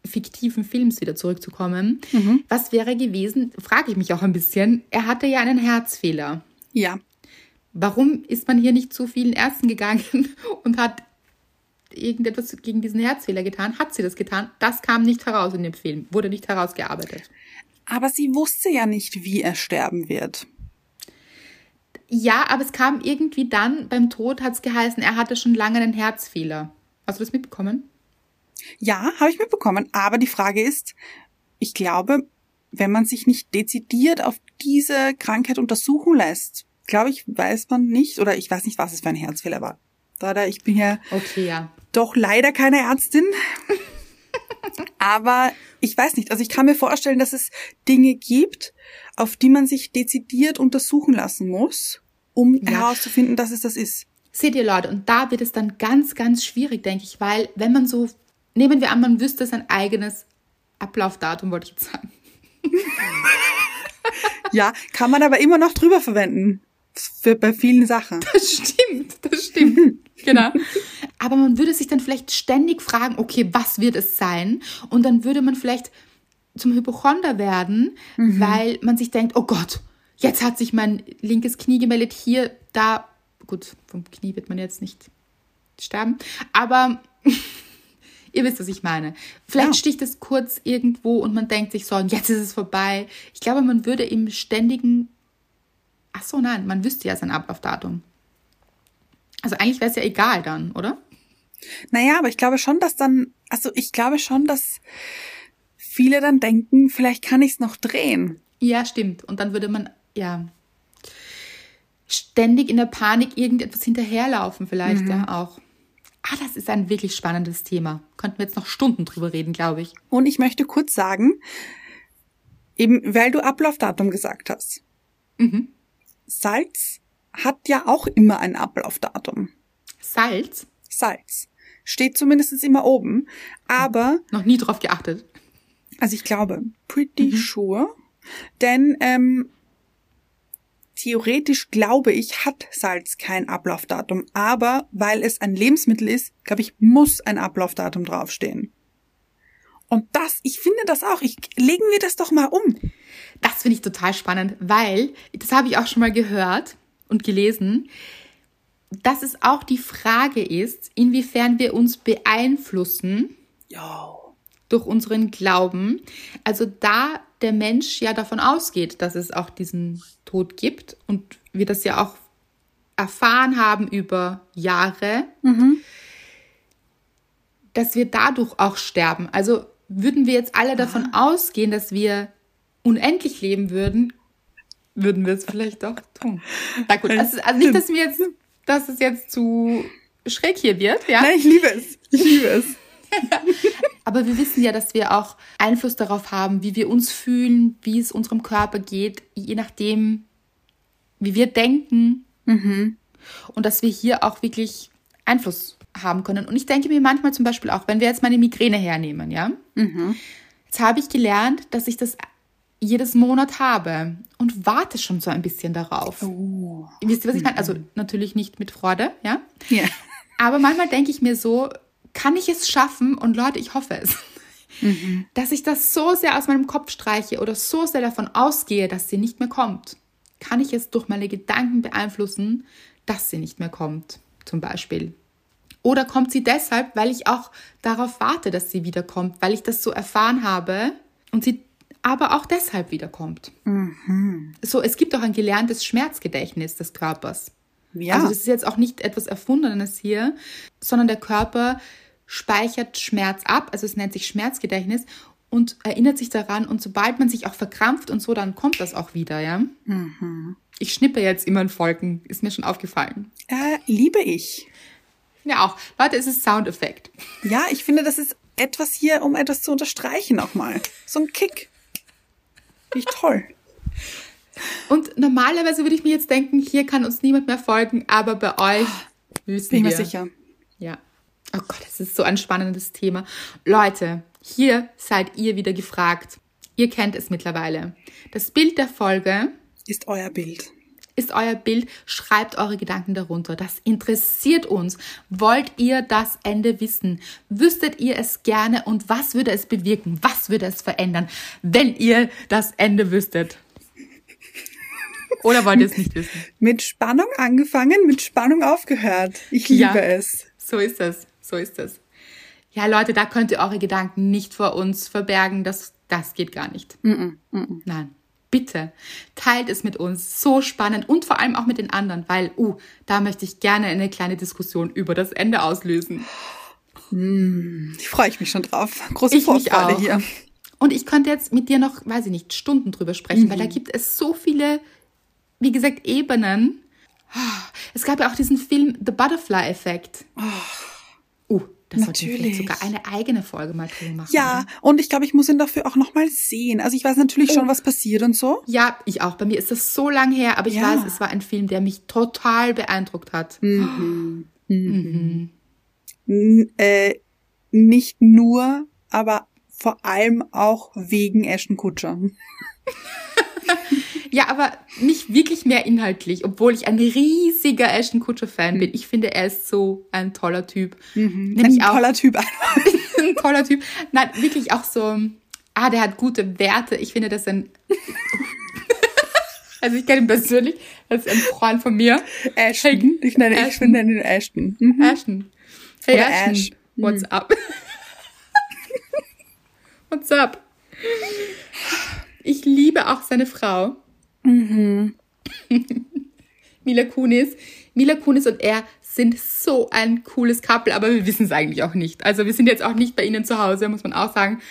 fiktiven Films wieder zurückzukommen, mhm. was wäre gewesen, frage ich mich auch ein bisschen, er hatte ja einen Herzfehler. Ja. Warum ist man hier nicht zu vielen Ärzten gegangen [laughs] und hat irgendetwas gegen diesen Herzfehler getan? Hat sie das getan? Das kam nicht heraus in dem Film, wurde nicht herausgearbeitet. Aber sie wusste ja nicht, wie er sterben wird. Ja, aber es kam irgendwie dann, beim Tod hat es geheißen, er hatte schon lange einen Herzfehler. Hast du das mitbekommen? Ja, habe ich mitbekommen. Aber die Frage ist, ich glaube, wenn man sich nicht dezidiert auf diese Krankheit untersuchen lässt, glaube ich, weiß man nicht, oder ich weiß nicht, was es für ein Herzfehler war. Da, ich bin ja, okay, ja doch leider keine Ärztin. Aber ich weiß nicht, also ich kann mir vorstellen, dass es Dinge gibt, auf die man sich dezidiert untersuchen lassen muss. um ja. herauszufinden, dass es das ist. Seht ihr Leute, und da wird es dann ganz, ganz schwierig, denke ich, weil wenn man so, nehmen wir an, man wüsste sein eigenes Ablaufdatum, wollte ich jetzt sagen. ja, kann man aber immer noch drüber verwenden. Für, bei vielen Sachen. [laughs] Das stimmt, das stimmt. [laughs] genau. Aber man würde sich dann vielleicht ständig fragen, okay, was wird es sein? Und dann würde man vielleicht zum Hypochonder werden, mhm. weil man sich denkt, oh Gott, jetzt hat sich mein linkes Knie gemeldet, hier, da. Gut, vom Knie wird man jetzt nicht sterben, aber [laughs] ihr wisst, was ich meine. Vielleicht ja. sticht es kurz irgendwo und man denkt sich so, jetzt ist es vorbei. Ich glaube, man würde im ständigen Ach so, nein, man wüsste ja sein Ablaufdatum. Also eigentlich wäre es ja egal dann, oder? Naja, aber ich glaube schon, dass dann, also ich glaube schon, dass viele dann denken, vielleicht kann ich es noch drehen. Ja, stimmt. Und dann würde man, ja, ständig in der Panik irgendetwas hinterherlaufen, vielleicht, mhm. ja, auch. Ah, das ist ein wirklich spannendes Thema. Könnten wir jetzt noch Stunden drüber reden, glaube ich. Und ich möchte kurz sagen, eben weil du Ablaufdatum gesagt hast. Mhm. Salz hat ja auch immer ein Ablaufdatum. Salz? Salz. Steht zumindest immer oben. Aber. Noch nie drauf geachtet. Also ich glaube, pretty mhm. sure. Denn ähm, theoretisch glaube ich, hat Salz kein Ablaufdatum. Aber weil es ein Lebensmittel ist, glaube ich, muss ein Ablaufdatum draufstehen. Und das, ich finde das auch. Ich, legen wir das doch mal um. Das finde ich total spannend, weil, das habe ich auch schon mal gehört und gelesen, dass es auch die Frage ist, inwiefern wir uns beeinflussen ja. durch unseren Glauben. Also da der Mensch ja davon ausgeht, dass es auch diesen Tod gibt und wir das ja auch erfahren haben über Jahre, mhm. dass wir dadurch auch sterben. Also würden wir jetzt alle davon ausgehen, dass wir unendlich leben würden, würden wir es vielleicht doch tun. Na gut, also, also nicht, dass mir jetzt, dass es jetzt zu schräg hier wird, ja? Nein, ich liebe es. Ich liebe es. [laughs] Aber wir wissen ja, dass wir auch Einfluss darauf haben, wie wir uns fühlen, wie es unserem Körper geht, je nachdem, wie wir denken. Mhm. Und dass wir hier auch wirklich Einfluss haben können. Und ich denke mir manchmal zum Beispiel auch, wenn wir jetzt meine Migräne hernehmen, ja, mhm. jetzt habe ich gelernt, dass ich das jedes Monat habe und warte schon so ein bisschen darauf. Oh. Wisst ihr, was ich meine? Also natürlich nicht mit Freude, ja? Ja. Aber manchmal denke ich mir so, kann ich es schaffen? Und Leute, ich hoffe es. Mhm. Dass ich das so sehr aus meinem Kopf streiche oder so sehr davon ausgehe, dass sie nicht mehr kommt. Kann ich es durch meine Gedanken beeinflussen, dass sie nicht mehr kommt, zum Beispiel. Oder kommt sie deshalb, weil ich auch darauf warte, dass sie wiederkommt, weil ich das so erfahren habe und sie aber auch deshalb wiederkommt. Mhm. So, es gibt auch ein gelerntes Schmerzgedächtnis des Körpers. Ja. Also das ist jetzt auch nicht etwas Erfundenes hier, sondern der Körper speichert Schmerz ab, also es nennt sich Schmerzgedächtnis und erinnert sich daran und sobald man sich auch verkrampft und so, dann kommt das auch wieder, ja. Mhm. Ich schnippe jetzt immer in Folgen, ist mir schon aufgefallen. Äh, liebe ich. Ja auch. Leute, es ist Soundeffekt. Ja, ich finde, das ist etwas hier, um etwas zu unterstreichen auch mal. So ein Kick. Wie toll. Und normalerweise würde ich mir jetzt denken, hier kann uns niemand mehr folgen, aber bei euch wissen Bin wir. Bin mir sicher. Ja. Oh Gott, das ist so ein spannendes Thema. Leute, hier seid ihr wieder gefragt. Ihr kennt es mittlerweile. Das Bild der Folge ist euer Bild ist euer Bild? Schreibt eure Gedanken darunter. Das interessiert uns. Wollt ihr das Ende wissen? Wüsstet ihr es gerne und was würde es bewirken? Was würde es verändern, wenn ihr das Ende wüsstet? Oder wollt ihr es nicht wissen? [laughs] Mit Spannung angefangen, mit Spannung aufgehört. Ich liebe ja, es. So ist es. So ist es. Ja, Leute, da könnt ihr eure Gedanken nicht vor uns verbergen. Das, das geht gar nicht. Mm -mm, mm Nein bitte teilt es mit uns. So spannend und vor allem auch mit den anderen, weil, uh, da möchte ich gerne eine kleine Diskussion über das Ende auslösen. Hm, ich freue mich schon drauf. Große ich Vorfreude hier. Und ich könnte jetzt mit dir noch, weiß ich nicht, Stunden drüber sprechen, mhm. weil da gibt es so viele, wie gesagt, Ebenen. Es gab ja auch diesen Film The Butterfly Effect. Oh. Uh, Das natürlich sogar eine eigene Folge mal drüber machen. Ja, und ich glaube, ich muss ihn dafür auch noch mal sehen. Also ich weiß natürlich oh. schon, was passiert und so. Ja, ich auch. Bei mir ist das so lang her, aber ich ja. weiß, es war ein Film, der mich total beeindruckt hat. Mhm. Mhm. Mhm. Äh, nicht nur, aber vor allem auch wegen Ashton Kutscher. [laughs] ja, aber nicht wirklich mehr inhaltlich, obwohl ich ein riesiger Ashton Kutscher-Fan bin. Ich finde, er ist so ein toller Typ. Mhm. Ein auch, toller Typ. [laughs] ein toller Typ. Nein, wirklich auch so, ah, der hat gute Werte. Ich finde, das ein... [laughs] also ich kenne ihn persönlich, das ist ein Freund von mir. Ashton. Ich nenne, Ashton. Ich nenne ihn Ashton. Mhm. Ashton. Hey, Oder Ashton. Ash. What's mhm. up? [laughs] What's up? Ich liebe auch seine Frau. Mhm. [laughs] Mila Kunis. Mila Kunis und er sind so ein cooles Couple, aber wir wissen es eigentlich auch nicht. Also wir sind jetzt auch nicht bei ihnen zu Hause, muss man auch sagen.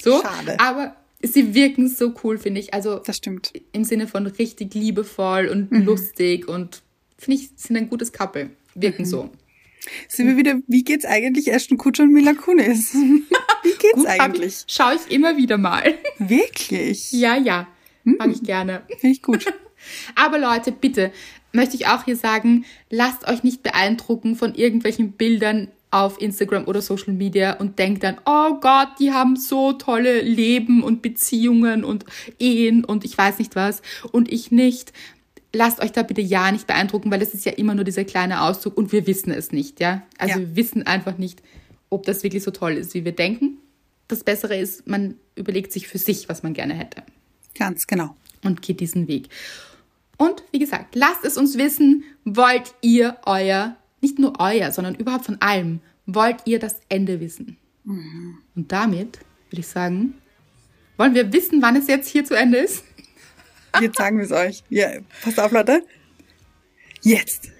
So. Schade. Aber sie wirken so cool, finde ich. Also das stimmt. Im Sinne von richtig liebevoll und mhm. lustig und finde ich, sind ein gutes Couple. Wirken mhm. so. Sind wir wieder, wie geht's eigentlich Ashton Kutcher und Mila Kunis? [laughs] Wie geht's Gut, eigentlich? Schaue ich immer wieder mal. Wirklich? Ja, ja. Hm. Mag ich gerne. Finde ich gut. [laughs] Aber Leute, bitte, möchte ich auch hier sagen, lasst euch nicht beeindrucken von irgendwelchen Bildern auf Instagram oder Social Media und denkt dann, oh Gott, die haben so tolle Leben und Beziehungen und Ehen und ich weiß nicht was und ich nicht lasst euch da bitte ja nicht beeindrucken, weil das ist ja immer nur dieser kleine Auszug und wir wissen es nicht, ja. Also ja. wir wissen einfach nicht, ob das wirklich so toll ist, wie wir denken. Das Bessere ist, man überlegt sich für sich, was man gerne hätte. Ganz genau. Und geht diesen Weg. Und wie gesagt, lasst es uns wissen, wollt ihr euer, nicht nur euer, sondern überhaupt von allem, wollt ihr das Ende wissen? Mhm. Und damit würde ich sagen, wollen wir wissen, wann es jetzt hier zu Ende ist? Jetzt sagen wir es euch. Ja, passt auf, Leute. Jetzt.